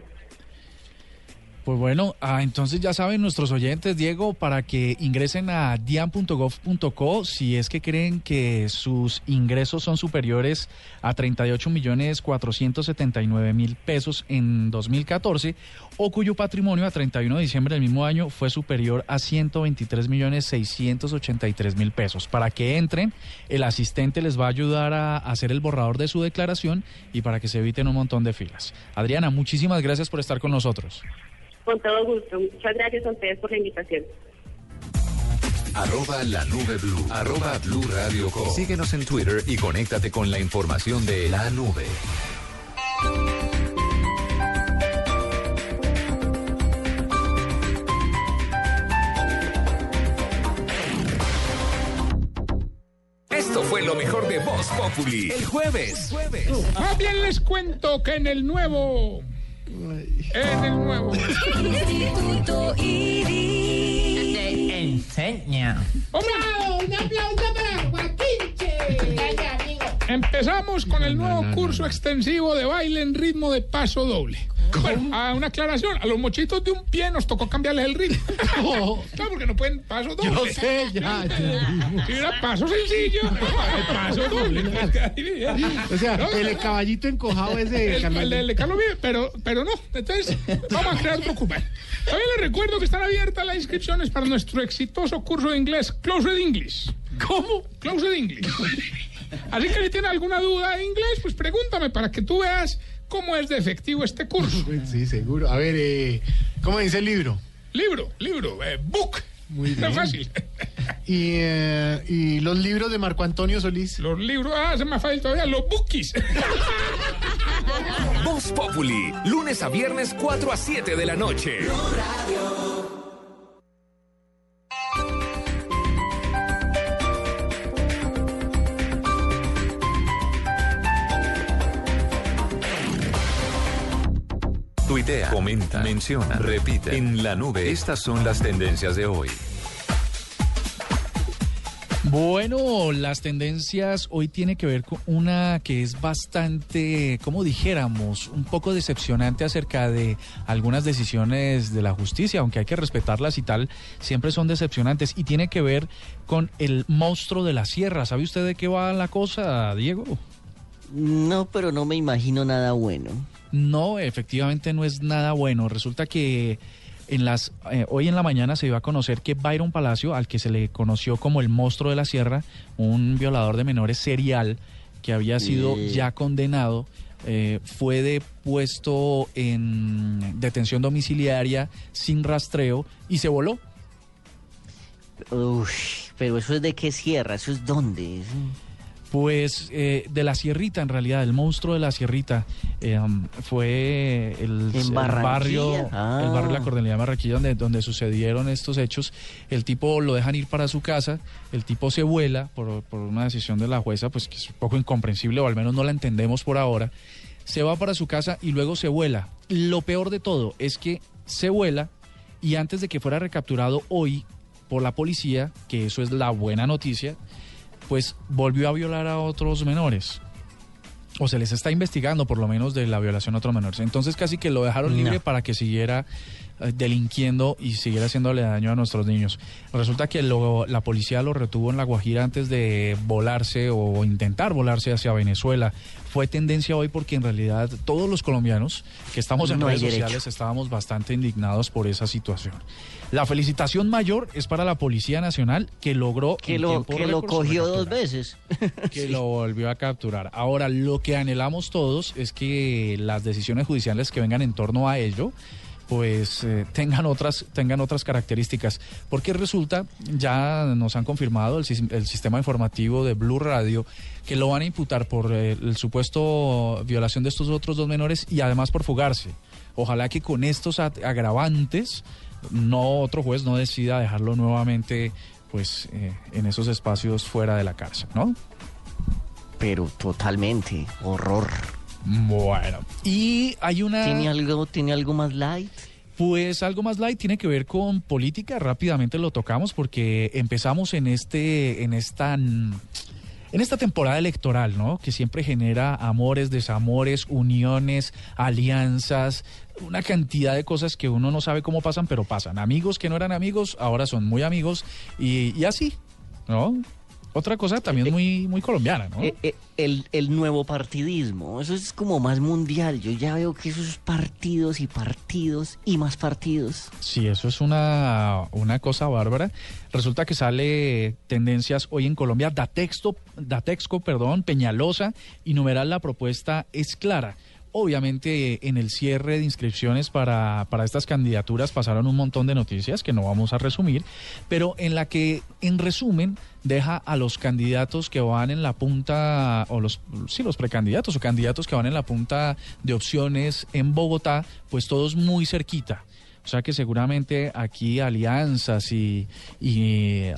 Pues bueno, ah, entonces ya saben nuestros oyentes, Diego, para que ingresen a dian.gov.co si es que creen que sus ingresos son superiores a 38 millones 479 mil pesos en 2014 o cuyo patrimonio a 31 de diciembre del mismo año fue superior a 123 millones 683 mil pesos. Para que entren, el asistente les va a ayudar a hacer el borrador de su declaración y para que se eviten un montón de filas. Adriana, muchísimas gracias por estar con nosotros. Con todo gusto. Muchas gracias a ustedes por la invitación. Arroba la nube blue. Arroba blue radio com. Síguenos en Twitter y conéctate con la información de la nube. Esto fue lo mejor de Voz Populi. El jueves. Más bien les cuento que en el nuevo. En el nuevo. Instituto Iris. Te enseña. ¡Un aplauso para Joaquín! Empezamos con el nuevo curso extensivo de baile en ritmo de paso doble. Bueno, a una aclaración, a los mochitos de un pie nos tocó cambiarles el ritmo. *laughs* Claro, porque no pueden paso doble. Yo sé, ya, ya. Si era paso sencillo, el paso doble. *laughs* O sea, el caballito encojado es de El, Carlos el de- de Carlos Vives, pero, pero no. Entonces, vamos a crear otro cupo. También les recuerdo que están abiertas las inscripciones para nuestro exitoso curso de inglés, Closed English. ¿Cómo? Closed English. Así que si tienes alguna duda de inglés, pues pregúntame para que tú veas cómo es de efectivo este curso. *laughs* Sí, seguro. A ver, eh, ¿cómo dice el libro? Libro, libro, eh, book. Muy *laughs* Está bien. fácil. Y, eh, y los libros de Marco Antonio Solís. Los libros, ah, se me fácil todavía, los bookies. *laughs* Voz Populi. Lunes a viernes 4 a 7 de la noche. Tuitea, comenta, menciona, repite. En la nube, estas son las tendencias de hoy. Bueno, las tendencias hoy tiene que ver con una que es bastante, como dijéramos, un poco decepcionante acerca de algunas decisiones de la justicia, aunque hay que respetarlas y tal, siempre son decepcionantes y tiene que ver con el monstruo de la sierra. ¿Sabe usted de qué va la cosa, Diego? No, pero no me imagino nada bueno. No, efectivamente no es nada bueno. Resulta que En las, eh, hoy en la mañana se dio a conocer que Byron Palacio, al que se le conoció como el monstruo de la sierra, un violador de menores serial que había sido Sí. ya condenado, eh, fue depuesto en detención domiciliaria sin rastreo y se voló. Uy, pero eso es de qué sierra, eso es dónde. Pues eh, de la Sierrita, en realidad, el monstruo de la Sierrita eh, um, fue el, barrio, Ah. el barrio de la Cordelía de Barranquilla, donde, donde sucedieron estos hechos. El tipo lo dejan ir para su casa, el tipo se vuela por, por una decisión de la jueza, pues que es un poco incomprensible, o al menos no la entendemos por ahora. Se va para su casa y luego se vuela. Lo peor de todo es que se vuela y antes de que fuera recapturado hoy por la policía, que eso es la buena noticia, pues volvió a violar a otros menores. O se les está investigando por lo menos de la violación a otros menores. Entonces casi que lo dejaron libre No. para que siguiera delinquiendo y siguiera haciéndole daño a nuestros niños. Resulta que lo- la policía lo retuvo en La Guajira antes de volarse o intentar volarse hacia Venezuela. Fue tendencia hoy porque en realidad todos los colombianos que estamos en No redes sociales estábamos bastante indignados por esa situación. La felicitación mayor es para la Policía Nacional que logró Que lo, que lo cogió dos veces. *laughs* que lo volvió a capturar. Ahora, lo que anhelamos todos es que las decisiones judiciales que vengan en torno a ello pues eh, tengan otras tengan otras características. Porque resulta ya nos han confirmado el, sis- el sistema informativo de Blue Radio que lo van a imputar por eh, el supuesto violación de estos otros dos menores y además por fugarse. Ojalá que con estos agravantes no otro juez no decida dejarlo nuevamente pues eh, en esos espacios fuera de la cárcel no Pero totalmente, horror. Bueno, y hay una... ¿Tiene algo, ¿Tiene algo más light? Pues algo más light tiene que ver con política, rápidamente lo tocamos porque empezamos en este, en esta, en esta temporada electoral, ¿no? Que siempre genera amores, desamores, uniones, alianzas, una cantidad de cosas que uno no sabe cómo pasan, pero pasan. Amigos que no eran amigos, ahora son muy amigos y, y así, ¿no? Otra cosa también muy, muy colombiana, ¿no? Eh, eh, el, el nuevo partidismo, eso es como más mundial. Yo ya veo que esos partidos y partidos y más partidos. Sí, eso es una, una cosa bárbara. Resulta que sale tendencias hoy en Colombia, Datexto, Datexco, perdón, Peñalosa y numeral la propuesta es clara. Obviamente en el cierre de inscripciones para, para estas candidaturas pasaron un montón de noticias que no vamos a resumir, pero en la que en resumen deja a los candidatos que van en la punta, o los, sí, los precandidatos o candidatos que van en la punta de opciones en Bogotá, pues todos muy cerquita. O sea que seguramente aquí alianzas y, eh,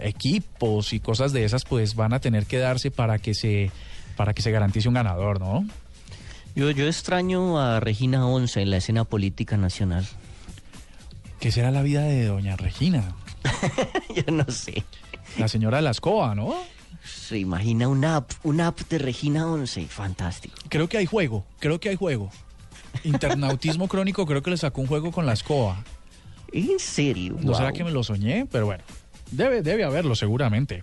equipos y cosas de esas pues van a tener que darse para que se para que se garantice un ganador, ¿no? Yo, yo extraño a Regina Once en la escena política nacional. ¿Qué será la vida de doña Regina? *laughs* Yo no sé. La señora de la escoba, ¿no? Se imagina un app, un app de Regina Once, fantástico. Creo que hay juego, creo que hay juego. Internautismo *laughs* crónico creo que le sacó un juego con la escoba. ¿En serio? No será que me lo soñé, pero bueno, debe, debe haberlo seguramente.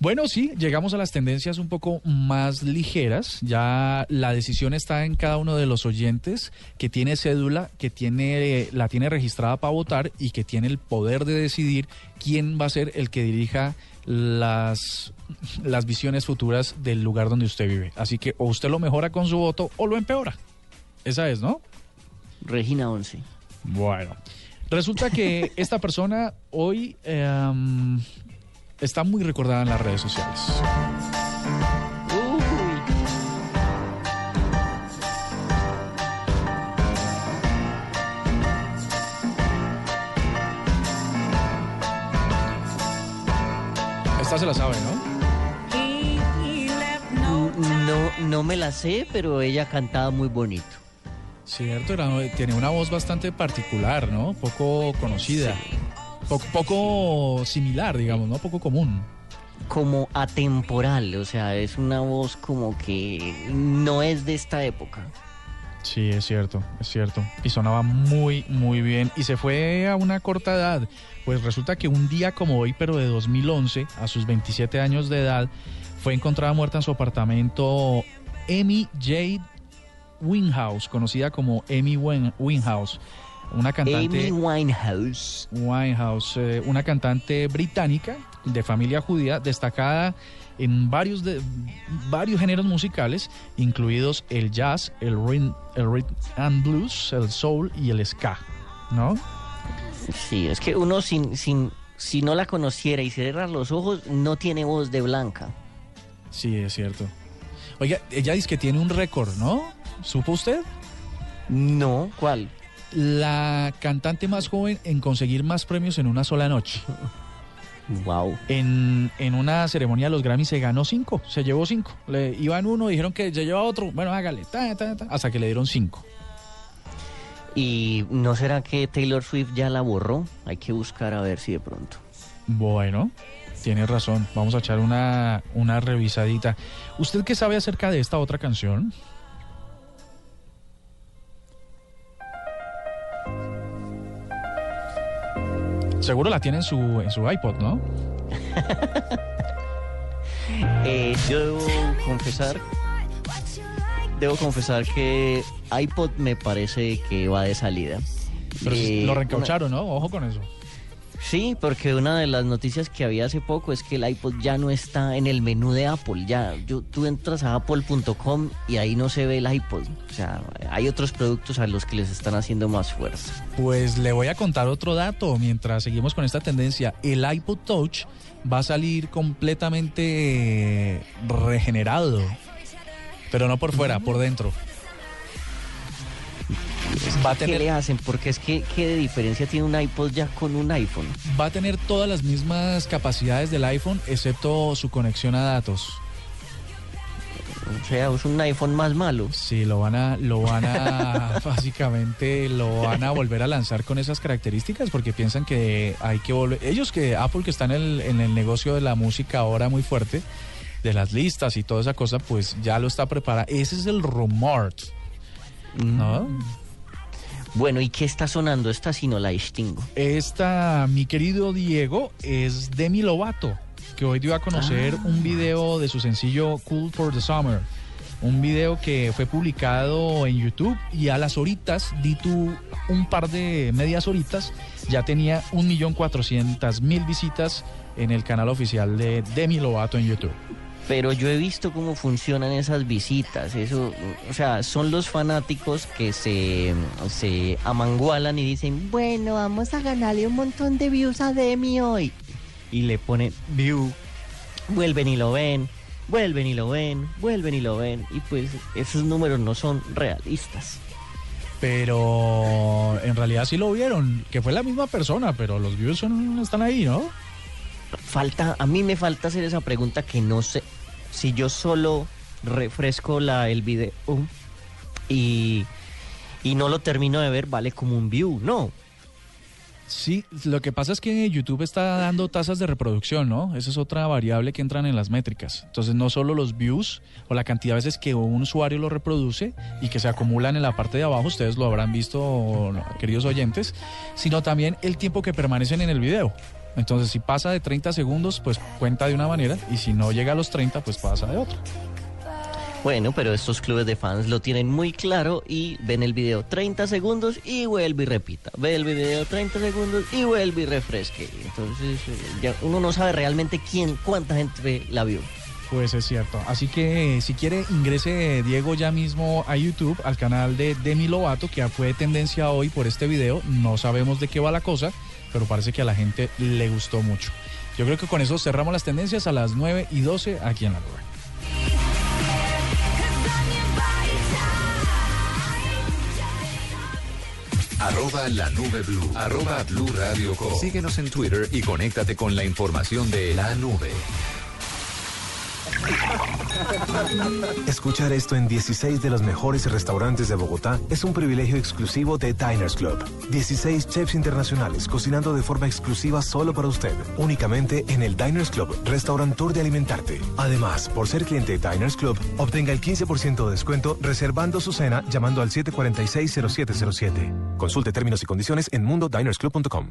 Bueno, sí, llegamos a las tendencias un poco más ligeras. Ya la decisión está en cada uno de los oyentes que tiene cédula, que tiene, la tiene registrada para votar y que tiene el poder de decidir quién va a ser el que dirija las, las visiones futuras del lugar donde usted vive. Así que o usted lo mejora con su voto o lo empeora. Esa es, ¿no? Regina Once. Bueno, resulta que esta persona hoy em, está muy recordada en las redes sociales. Esta se la sabe, ¿no? No, no me la sé, pero ella cantaba muy bonito. Cierto, era- tiene una voz bastante particular, ¿no? Poco conocida. Poco, poco similar, digamos, ¿no? Poco común. Como atemporal, o sea, es una voz como que no es de esta época. Sí, es cierto, es cierto. Y sonaba muy, muy bien. Y se fue a una corta edad. Pues resulta que un día como hoy, pero de 2011, a sus 27 años de edad, fue encontrada muerta en su apartamento Amy Jade Winhouse, conocida como Amy Win- Winhouse. Una cantante Amy Winehouse. Winehouse, eh, una cantante británica de familia judía destacada en varios de varios géneros musicales, incluidos el jazz, el rhythm, el rhythm and blues, el soul y el ska, ¿no? Sí, es que uno sin, sin, si no la conociera y cierra los ojos, no tiene voz de blanca. Sí, es cierto. Oiga, ella dice que tiene un récord, ¿no? ¿Supo usted? No, ¿cuál? La cantante más joven en conseguir más premios en una sola noche. Wow. En, en una ceremonia de los Grammy se ganó cinco, se llevó cinco. Le iban uno, dijeron que se lleva otro, bueno, hágale, ta, ta, ta, hasta que le dieron cinco. ¿Y no será que Taylor Swift ya la borró? Hay que buscar a ver si de pronto. Bueno, tiene razón. Vamos a echar una, una revisadita. ¿Usted qué sabe acerca de esta otra canción? Seguro la tiene en su, en su iPod, ¿no? *laughs* Eh, yo debo confesar, debo confesar que iPod me parece que va de salida. Pero Eh, lo reencaucharon, ¿no? Ojo con eso. Sí, porque una de las noticias que había hace poco es que el iPod ya no está en el menú de Apple. Ya, yo, tú entras a apple.com y ahí no se ve el iPod. O sea, hay otros productos a los que les están haciendo más fuerza. Pues le voy a contar otro dato mientras seguimos con esta tendencia. El iPod Touch va a salir completamente regenerado, pero no por fuera, por dentro. Va a ¿Qué le hacen? Porque es que, ¿qué de diferencia tiene un iPod ya con un iPhone? Va a tener todas las mismas capacidades del iPhone, excepto su conexión a datos. O sea, es un iPhone más malo. Sí, lo van a, lo van a, *laughs* básicamente lo van a volver a lanzar con esas características porque piensan que hay que volver. Ellos que Apple que está en el, en el negocio de la música ahora muy fuerte, de las listas y toda esa cosa, pues ya lo está preparando. Ese es el rumor, ¿no? Bueno, ¿y qué está sonando esta si no la distingo? Esta, mi querido Diego, es Demi Lovato, que hoy dio a conocer un video de su sencillo Cool for the Summer. Un video que fue publicado en YouTube y a las horitas, di tú un par de medias horitas, ya tenía 1.400.000 visitas en el canal oficial de Demi Lovato en YouTube. Pero yo he visto cómo funcionan esas visitas. Eso, o sea, son los fanáticos que se, se amangualan y dicen, bueno, vamos a ganarle un montón de views a Demi hoy. Y le ponen view, vuelven y lo ven, vuelven y lo ven, vuelven y lo ven. Y pues esos números no son realistas. Pero en realidad sí lo vieron, que fue la misma persona, pero los views son- están ahí, ¿no? Falta, a mí me falta hacer esa pregunta que no sé si yo solo refresco la, el video y, y no lo termino de ver, vale como un view, no. Sí, lo que pasa es que YouTube está dando tasas de reproducción, ¿no? Esa es otra variable que entran en las métricas. Entonces, no solo los views o la cantidad de veces que un usuario lo reproduce y que se acumulan en la parte de abajo, ustedes lo habrán visto, queridos oyentes, sino también el tiempo que permanecen en el video. Entonces, si pasa de 30 segundos, pues cuenta de una manera y si no llega a los 30, pues pasa de otra. Bueno, pero estos clubes de fans lo tienen muy claro y ven el video 30 segundos y vuelve y repita. Ve el video 30 segundos y vuelve y refresque. Entonces, eh, ya uno no sabe realmente quién, cuánta gente la vio. Pues es cierto. Así que si quiere ingrese Diego ya mismo a YouTube, al canal de Demi Lovato, que fue tendencia hoy por este video. No sabemos de qué va la cosa, pero parece que a la gente le gustó mucho. Yo creo que con eso cerramos las tendencias a las 9 y 12 aquí en la nube. Arroba la nube blue. Arroba blue radio com. Síguenos en Twitter y conéctate con la información de la nube. *laughs* Escuchar esto en 16 de los mejores restaurantes de Bogotá es un privilegio exclusivo de Diners Club. 16 chefs internacionales cocinando de forma exclusiva solo para usted, únicamente en el Diners Club, Restaurant de Alimentarte. Además, por ser cliente de Diners Club, obtenga el 15% de descuento reservando su cena llamando al 746-0707. Consulte términos y condiciones en mundodinersclub.com.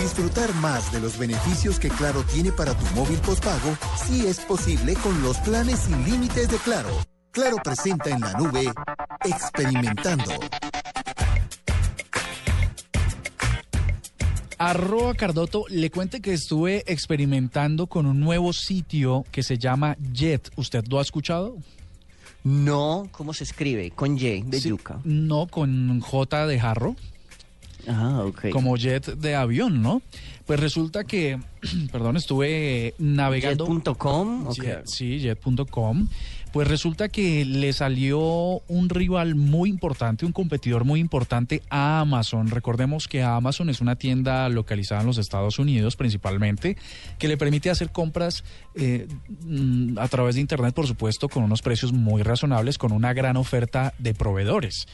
Disfrutar más de los beneficios que Claro tiene para tu móvil postpago sí es posible con los planes sin límites de Claro. Claro presenta en la nube Experimentando. Arroba Cardoto, le cuente que estuve experimentando con un nuevo sitio que se llama Jet. ¿Usted lo ha escuchado? No, ¿cómo se escribe? Con Y de Sí, yuca. No, con J de jarro. Ah, ok. Como jet de avión, ¿no? Pues resulta que, *clears throat* perdón, estuve navegando. Jet.com, ok. Jet- Sí, jet.com. Pues resulta que le salió un rival muy importante, un competidor muy importante a Amazon. Recordemos que Amazon es una tienda localizada en los Estados Unidos principalmente, que le permite hacer compras eh, mm, a través de Internet, por supuesto, con unos precios muy razonables, con una gran oferta de proveedores.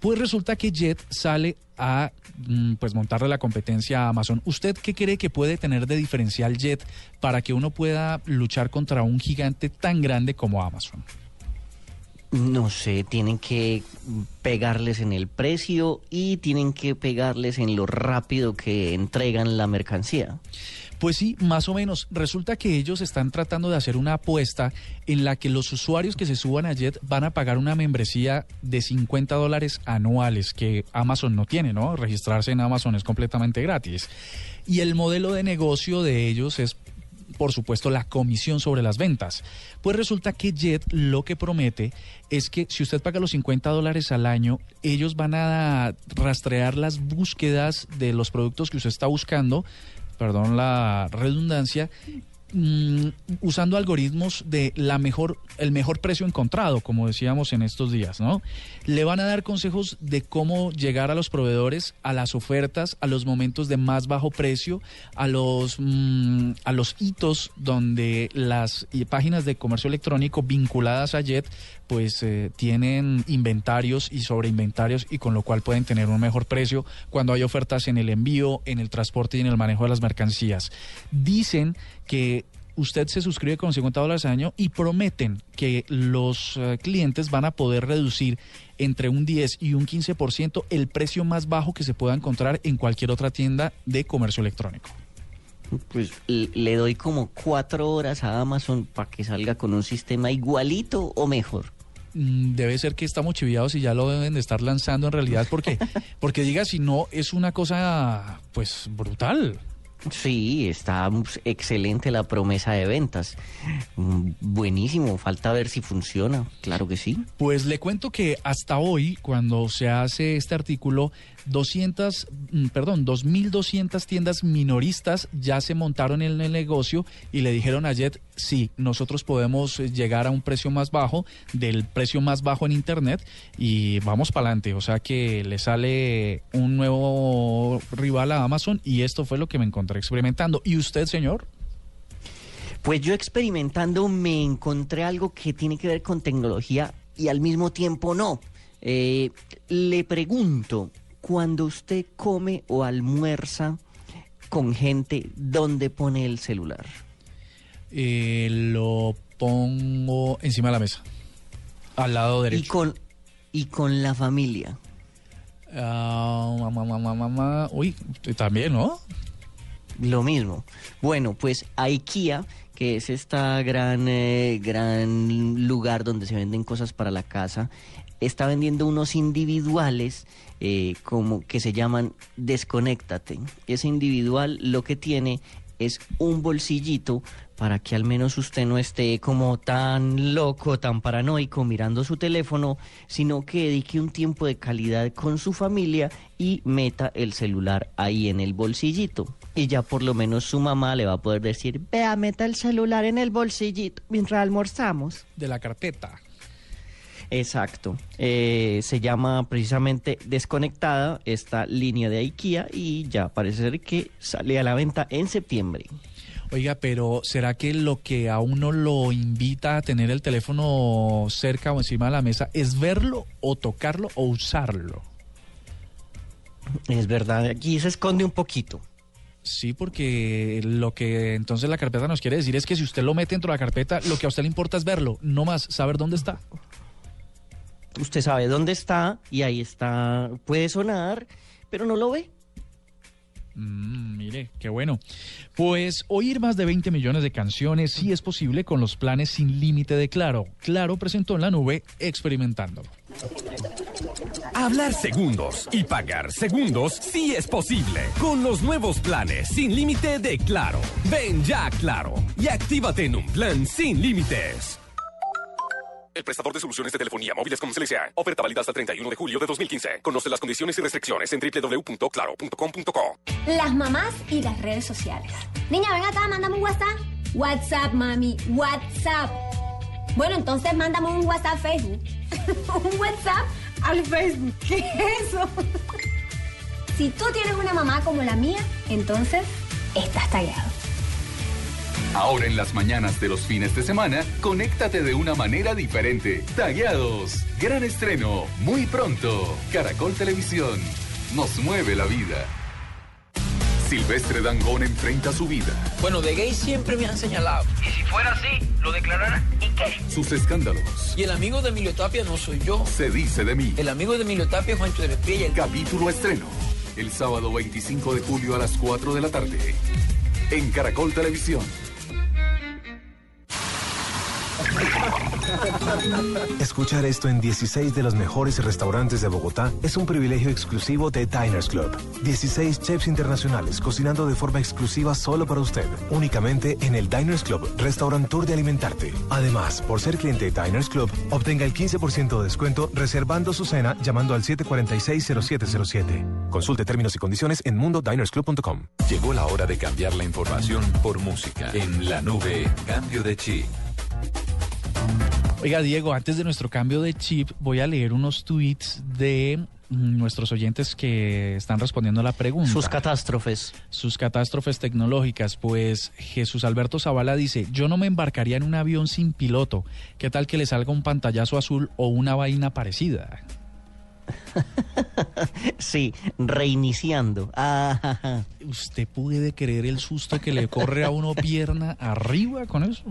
Pues resulta que Jet sale a mm, pues montarle la competencia a Amazon. ¿Usted qué cree que puede tener de diferencial Jet para que uno pueda luchar contra un gigante tan grande como Amazon? No sé, tienen que pegarles en el precio y tienen que pegarles en lo rápido que entregan la mercancía. Pues sí, más o menos. Resulta que ellos están tratando de hacer una apuesta en la que los usuarios que se suban a Jet van a pagar una membresía de 50 dólares anuales que Amazon no tiene, ¿no? Registrarse en Amazon es completamente gratis. Y el modelo de negocio de ellos es por supuesto, la comisión sobre las ventas. Pues resulta que Jet lo que promete es que si usted paga los 50 dólares al año, ellos van a rastrear las búsquedas de los productos que usted está buscando, perdón la redundancia, mm, usando algoritmos de la mejor, el mejor precio encontrado, como decíamos en estos días, ¿no? Le van a dar consejos de cómo llegar a los proveedores, a las ofertas, a los momentos de más bajo precio, a los mm, a los hitos donde las y páginas de comercio electrónico vinculadas a Jet pues eh, tienen inventarios y sobreinventarios y con lo cual pueden tener un mejor precio cuando hay ofertas en el envío, en el transporte y en el manejo de las mercancías. Dicen que usted se suscribe con 50 dólares al año y prometen que los eh, clientes van a poder reducir entre un 10 y un 15% el precio más bajo que se pueda encontrar en cualquier otra tienda de comercio electrónico. Pues le doy como cuatro horas a Amazon para que salga con un sistema igualito o mejor. Mm, Debe ser que estamos chiviados y ya lo deben de estar lanzando en realidad porque *laughs* porque diga si no es una cosa pues brutal. Sí, está excelente la promesa de ventas. Mm, Buenísimo, falta ver si funciona. Claro que sí. Pues le cuento que hasta hoy, cuando se hace este artículo, 200, mm, perdón, 2.200 tiendas minoristas ya se montaron en el negocio y le dijeron a Jet, sí, nosotros podemos eh, llegar a un precio más bajo, del precio más bajo en Internet y vamos para adelante. O sea que le sale un nuevo rival a Amazon y esto fue lo que me encontré experimentando. ¿Y usted, señor? Pues yo experimentando me encontré algo que tiene que ver con tecnología y al mismo tiempo no. Eh, le pregunto, cuando usted come o almuerza con gente, ¿dónde pone el celular? Eh, lo pongo encima de la mesa, al lado derecho. Y con, y con la familia. Ah, mamá, mamá, mamá. Uy, también, ¿no? Lo mismo. Bueno, pues IKEA, que es esta gran, eh, gran lugar donde se venden cosas para la casa, está vendiendo unos individuales eh, como que se llaman Desconéctate. Ese individual lo que tiene es un bolsillito para que al menos usted no esté como tan loco, tan paranoico mirando su teléfono, sino que dedique un tiempo de calidad con su familia y meta el celular ahí en el bolsillito. Y ya por lo menos su mamá le va a poder decir, vea, meta el celular en el bolsillito mientras almorzamos. De la carpeta. Exacto. Eh, se llama precisamente Desconectada esta línea de IKEA y ya parece ser que sale a la venta en septiembre. Oiga, pero ¿será que lo que a uno lo invita a tener el teléfono cerca o encima de la mesa es verlo o tocarlo o usarlo? Es verdad, aquí se esconde un poquito. Sí, porque lo que entonces la carpeta nos quiere decir es que si usted lo mete dentro de la carpeta, lo que a usted le importa es verlo, no más saber dónde está. Usted sabe dónde está y ahí está, puede sonar, pero no lo ve. Mm, mire, qué bueno. Pues oír más de 20 millones de canciones sí es posible con los planes sin límite de Claro. Claro presentó en la nube experimentándolo. Hablar segundos y pagar segundos sí es posible con los nuevos planes sin límite de Claro. Ven ya a Claro y actívate en un plan sin límites. El prestador de soluciones de telefonía móviles como CLSA. Oferta válida hasta el 31 de julio de 2015. Conoce las condiciones y restricciones en www.claro.com.co. Las mamás y las redes sociales. Niña, ven acá, mándame un WhatsApp. WhatsApp, mami, WhatsApp. Bueno, entonces mándame un WhatsApp Facebook. *laughs* un WhatsApp al Facebook. ¿Qué es eso? si tú tienes una mamá como la mía, entonces estás tallado. Ahora en las mañanas de los fines de semana, conéctate de una manera diferente. Tagueados, gran estreno, muy pronto. Caracol Televisión, nos mueve la vida. Silvestre Dangón enfrenta su vida, Bueno, de gay siempre me han señalado. Y si fuera así, lo declarara. ¿Y qué? sus escándalos. Y el amigo de Emilio Tapia no soy yo. Se dice de mí. El amigo de Emilio Tapia es Juancho de Estrella. El... Capítulo estreno. El sábado 25 de julio a las 4 de la tarde. En Caracol Televisión. Escuchar esto en 16 de los mejores restaurantes de Bogotá es un privilegio exclusivo de Diners Club. 16 chefs internacionales cocinando de forma exclusiva solo para usted, únicamente en el Diners Club, Restaurant Tour de Alimentarte. Además, por ser cliente de Diners Club, obtenga el 15% de descuento reservando su cena llamando al 746-0707. Consulte términos y condiciones en mundodinersclub.com. Llegó la hora de cambiar la información por música. En la nube, cambio de chip. Oiga, Diego, antes de nuestro cambio de chip, voy a leer unos tweets de mm, nuestros oyentes que están respondiendo a la pregunta. Sus catástrofes. Sus catástrofes tecnológicas. Pues Jesús Alberto Zavala dice, yo no me embarcaría en un avión sin piloto. ¿Qué tal que le salga un pantallazo azul o una vaina parecida? *laughs* Sí, reiniciando. Ah, ¿Usted puede creer el susto que le corre a uno pierna arriba con eso?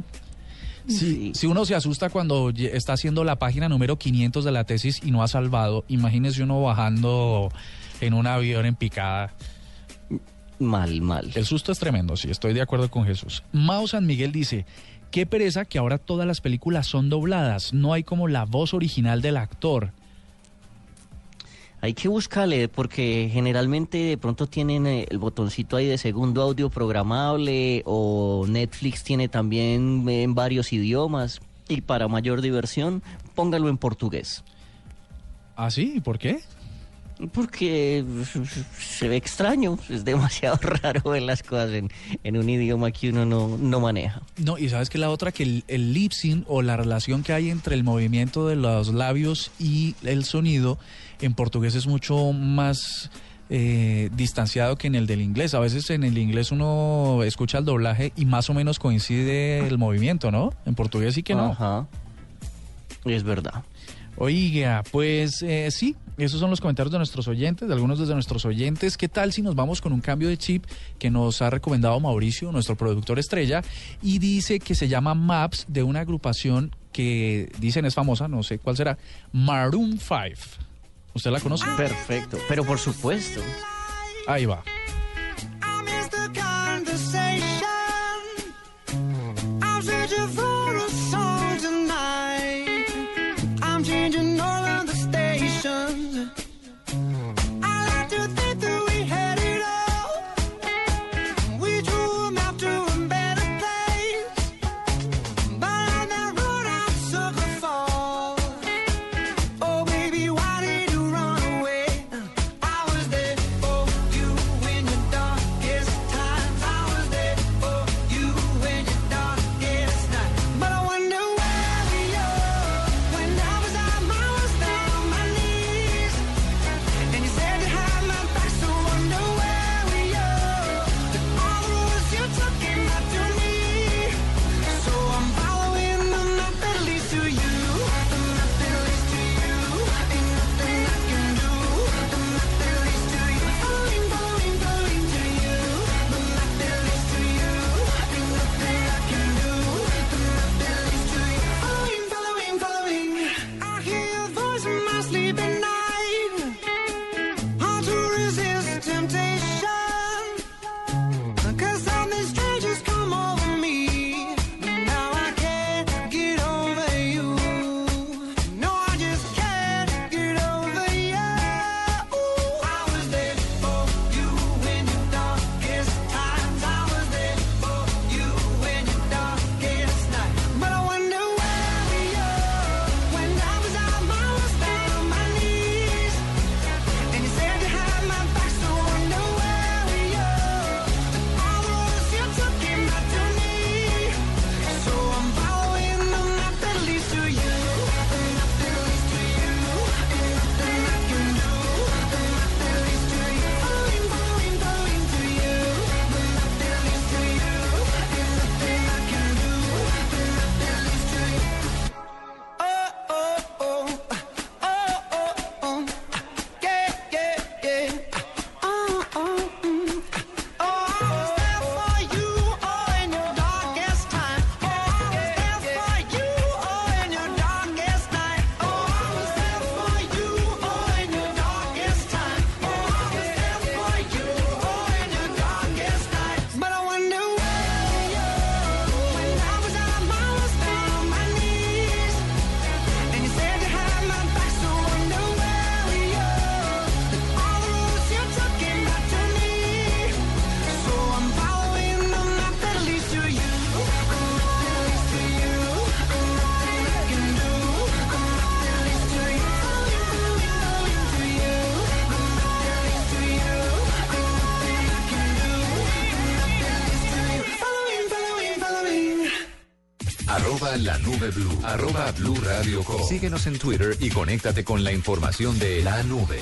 Sí, Si uno se asusta cuando está haciendo la página número 500 de la tesis y no ha salvado, imagínese uno bajando en un avión en picada. Mal, mal. El susto es tremendo, sí, estoy de acuerdo con Jesús. Mao San Miguel dice, qué pereza que ahora todas las películas son dobladas, no hay como la voz original del actor. Hay que buscarle porque generalmente de pronto tienen eh, el botoncito ahí de segundo audio programable o Netflix tiene también en varios idiomas y para mayor diversión póngalo en portugués. ¿Ah, sí? ¿Por qué? Porque se ve extraño, es demasiado *laughs* raro ver las cosas en, en un idioma que uno no, no maneja. No, y sabes que la otra, que el, el lip sync o la relación que hay entre el movimiento de los labios y el sonido en portugués es mucho más eh, distanciado que en el del inglés. A veces en el inglés uno escucha el doblaje y más o menos coincide el movimiento, ¿no? En portugués sí que no. Ajá. Es verdad. Oiga, pues eh, sí, esos son los comentarios de nuestros oyentes, de algunos de nuestros oyentes. ¿Qué tal si nos vamos con un cambio de chip que nos ha recomendado Mauricio, nuestro productor estrella, y dice que se llama Maps de una agrupación que dicen es famosa, no sé cuál será, Maroon 5. ¿Usted la conoce? Perfecto, pero por supuesto. Ahí va. Arroba la nube blue. Arroba blue radio com. Síguenos en Twitter y conéctate con la información de la nube.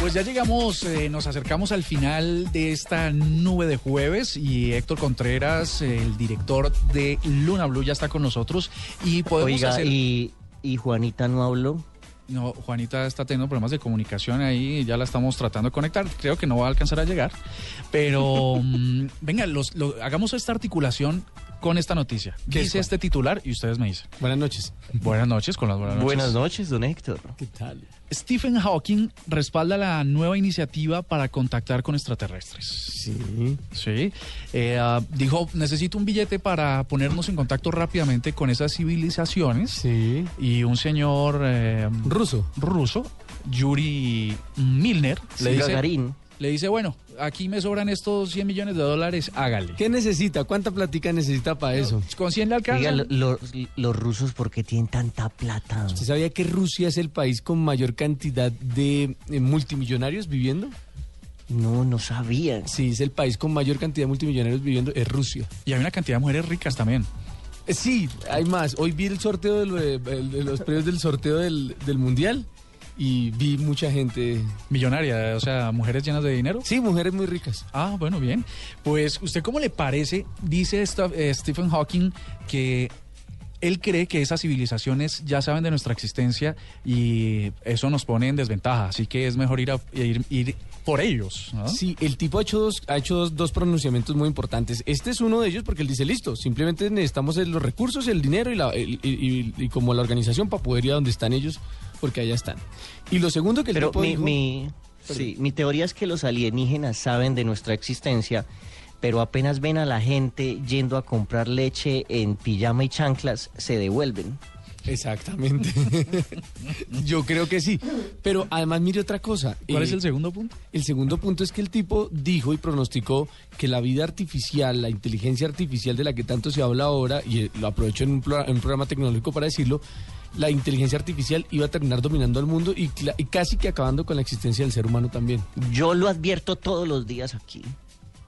Pues ya llegamos, eh, nos acercamos al final de esta nube de jueves y Héctor Contreras, el director de Luna Blue, ya está con nosotros y podemos Oiga, hacer... y, y Juanita no habló. No, Juanita está teniendo problemas de comunicación ahí, ya la estamos tratando de conectar, creo que no va a alcanzar a llegar, pero *laughs* mm, venga, los, lo- hagamos esta articulación con esta noticia. ¿Qué dice este titular? Y ustedes me dicen. Buenas noches. Buenas noches, con las buenas noches. Buenas noches, don Héctor. ¿Qué tal? Stephen Hawking respalda la nueva iniciativa para contactar con extraterrestres. Sí. Sí. Eh, ah, dijo, necesito un billete para ponernos en contacto rápidamente con esas civilizaciones. Sí. Y un señor... eh, Ruso. Ruso, Yuri Milner, le dice... Gagarin. Le dice, bueno, aquí me sobran estos 100 millones de dólares, hágale. ¿Qué necesita? ¿Cuánta platica necesita para eso? Con 100 le alcanza. Oiga, lo- lo- los rusos, ¿por qué tienen tanta plata? ¿Usted sabía que Rusia es el país con mayor cantidad de eh, multimillonarios viviendo? No, no sabía. Sí, es el país con mayor cantidad de multimillonarios viviendo, es Rusia. Y hay una cantidad de mujeres ricas también. Eh, Sí, hay más. Hoy vi el sorteo de, lo- de- de los premios del sorteo del, del Mundial y vi mucha gente. Millonaria, o sea, mujeres llenas de dinero. Sí, mujeres muy ricas. Ah, bueno, bien. Pues, ¿usted cómo le parece? Dice esta- eh, Stephen Hawking que él cree que esas civilizaciones ya saben de nuestra existencia y eso nos pone en desventaja. Así que es mejor ir, a, ir, ir por ellos. ¿no? Sí, el tipo ha hecho dos, ha hecho dos, dos pronunciamientos muy importantes. Este es uno de ellos porque él dice, listo, simplemente necesitamos los recursos, el dinero y, la, el- y, y- y como la organización para poder ir a donde están ellos, porque allá están. Y lo segundo que el Pero tipo mi, dijo- mi- sí, mi teoría es que los alienígenas saben de nuestra existencia, pero apenas ven a la gente yendo a comprar leche en pijama y chanclas, se devuelven. Exactamente. *laughs* Yo creo que sí. Pero además mire otra cosa. ¿Cuál Eh, es el segundo punto? El segundo punto es que el tipo dijo y pronosticó que la vida artificial, la inteligencia artificial de la que tanto se habla ahora, y eh, lo aprovecho en un, pro- en un programa tecnológico para decirlo, la inteligencia artificial iba a terminar dominando al mundo y, casi que acabando con la existencia del ser humano también. Yo lo advierto todos los días aquí.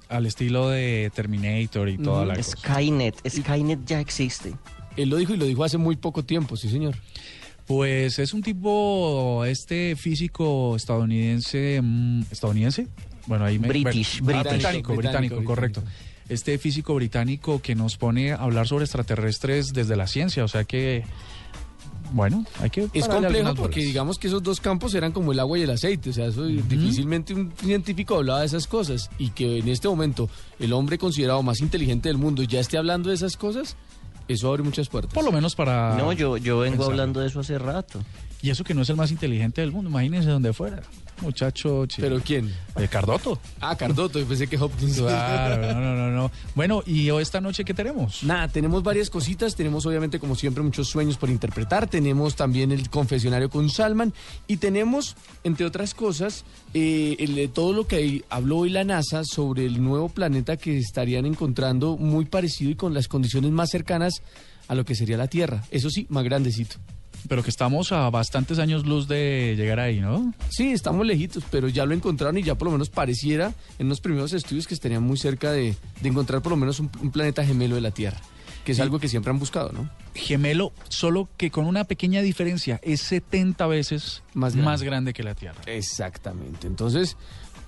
Al estilo de Terminator y toda Mm, la es cosa. Skynet, Skynet ya existe. Él lo dijo y lo dijo hace muy poco tiempo, sí señor. Pues es un tipo, este físico estadounidense, mm, estadounidense, bueno ahí me, British, Ah, British. británico, británico, Británico, correcto. Este físico británico que nos pone a hablar sobre extraterrestres desde la ciencia, o sea que, bueno, hay que Es complejo porque bolas. digamos que esos dos campos eran como el agua y el aceite, o sea, eso difícilmente un científico hablaba de esas cosas y que en este momento el hombre considerado más inteligente del mundo ya esté hablando de esas cosas, eso abre muchas puertas. Por lo menos para... No, yo, yo vengo pensar. hablando de eso hace rato. Y eso que no es el más inteligente del mundo, imagínense donde fuera. Muchacho, ¿Pero quién? Eh, Cardoto. Ah, Cardoto, yo pensé que Hopkins. Claro, *laughs* no, no, no, no. Bueno, ¿y hoy esta noche qué tenemos? Nada, tenemos varias cositas, tenemos obviamente como siempre muchos sueños por interpretar, tenemos también el confesionario con Salman y tenemos, entre otras cosas, eh, el- todo lo que habló hoy la NASA sobre el nuevo planeta que estarían encontrando muy parecido y con las condiciones más cercanas a lo que sería la Tierra, eso sí, más grandecito. Pero que estamos a bastantes años luz de llegar ahí, ¿no? Sí, estamos lejitos, pero ya lo encontraron y ya por lo menos pareciera en los primeros estudios que estarían muy cerca de, de encontrar por lo menos un, un planeta gemelo de la Tierra, que es Sí. algo que siempre han buscado, ¿no? Gemelo, solo que con una pequeña diferencia, es 70 veces Más más grande. grande, que la Tierra. Exactamente. Entonces,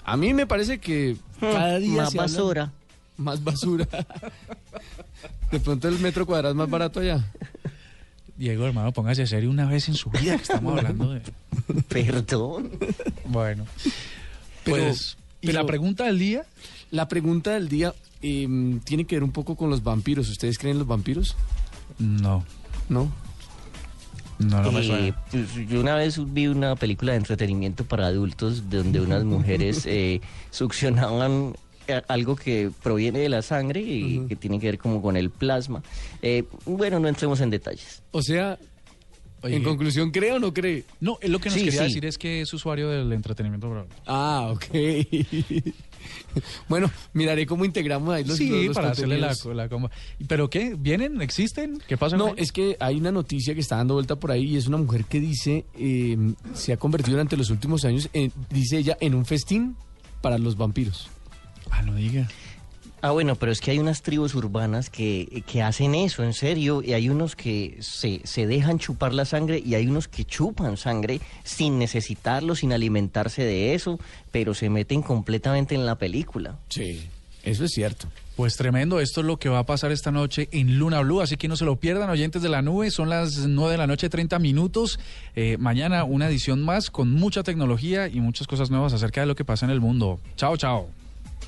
a mí me parece que cada día Más se habla- basura. más basura. *laughs* De pronto el metro cuadrado es más barato allá. Diego, hermano, póngase serio una vez en su vida que estamos hablando de... *laughs* Perdón. Bueno, Pero- pues... ¿Y la pero- pregunta del día? La pregunta del día eh, tiene que ver un poco con los vampiros. ¿Ustedes creen en los vampiros? No, ¿No? no, no me Eh, pues, yo una vez vi una película de entretenimiento para adultos donde unas mujeres *laughs* eh, succionaban algo que proviene de la sangre y que tiene que ver como con el plasma. Eh, bueno, no entremos en detalles. O sea, Oye, en conclusión, ¿cree o no cree? No, es lo que nos Sí, quería sí. decir es que es usuario del entretenimiento. bro. Ah, ok. *laughs* bueno, miraré cómo integramos ahí los sí, los- los para hacerle la, la comba. ¿Pero qué? ¿Vienen? ¿Existen? ¿Qué pasa? No, con es que hay una noticia que está dando vuelta por ahí y es una mujer que dice, eh, se ha convertido durante los últimos años, en- dice ella, en un festín para los vampiros. Ah, no diga. Ah, bueno, pero es que hay unas tribus urbanas que, que hacen eso, en serio, y hay unos que se, se dejan chupar la sangre y hay unos que chupan sangre sin necesitarlo, sin alimentarse de eso, pero se meten completamente en la película. Sí, eso es cierto. Pues tremendo, esto es lo que va a pasar esta noche en Luna Blue, así que no se lo pierdan, oyentes de la nube, son las 9 de la noche, 30 minutos. Eh, mañana una edición más con mucha tecnología y muchas cosas nuevas acerca de lo que pasa en el mundo. Chao, chao.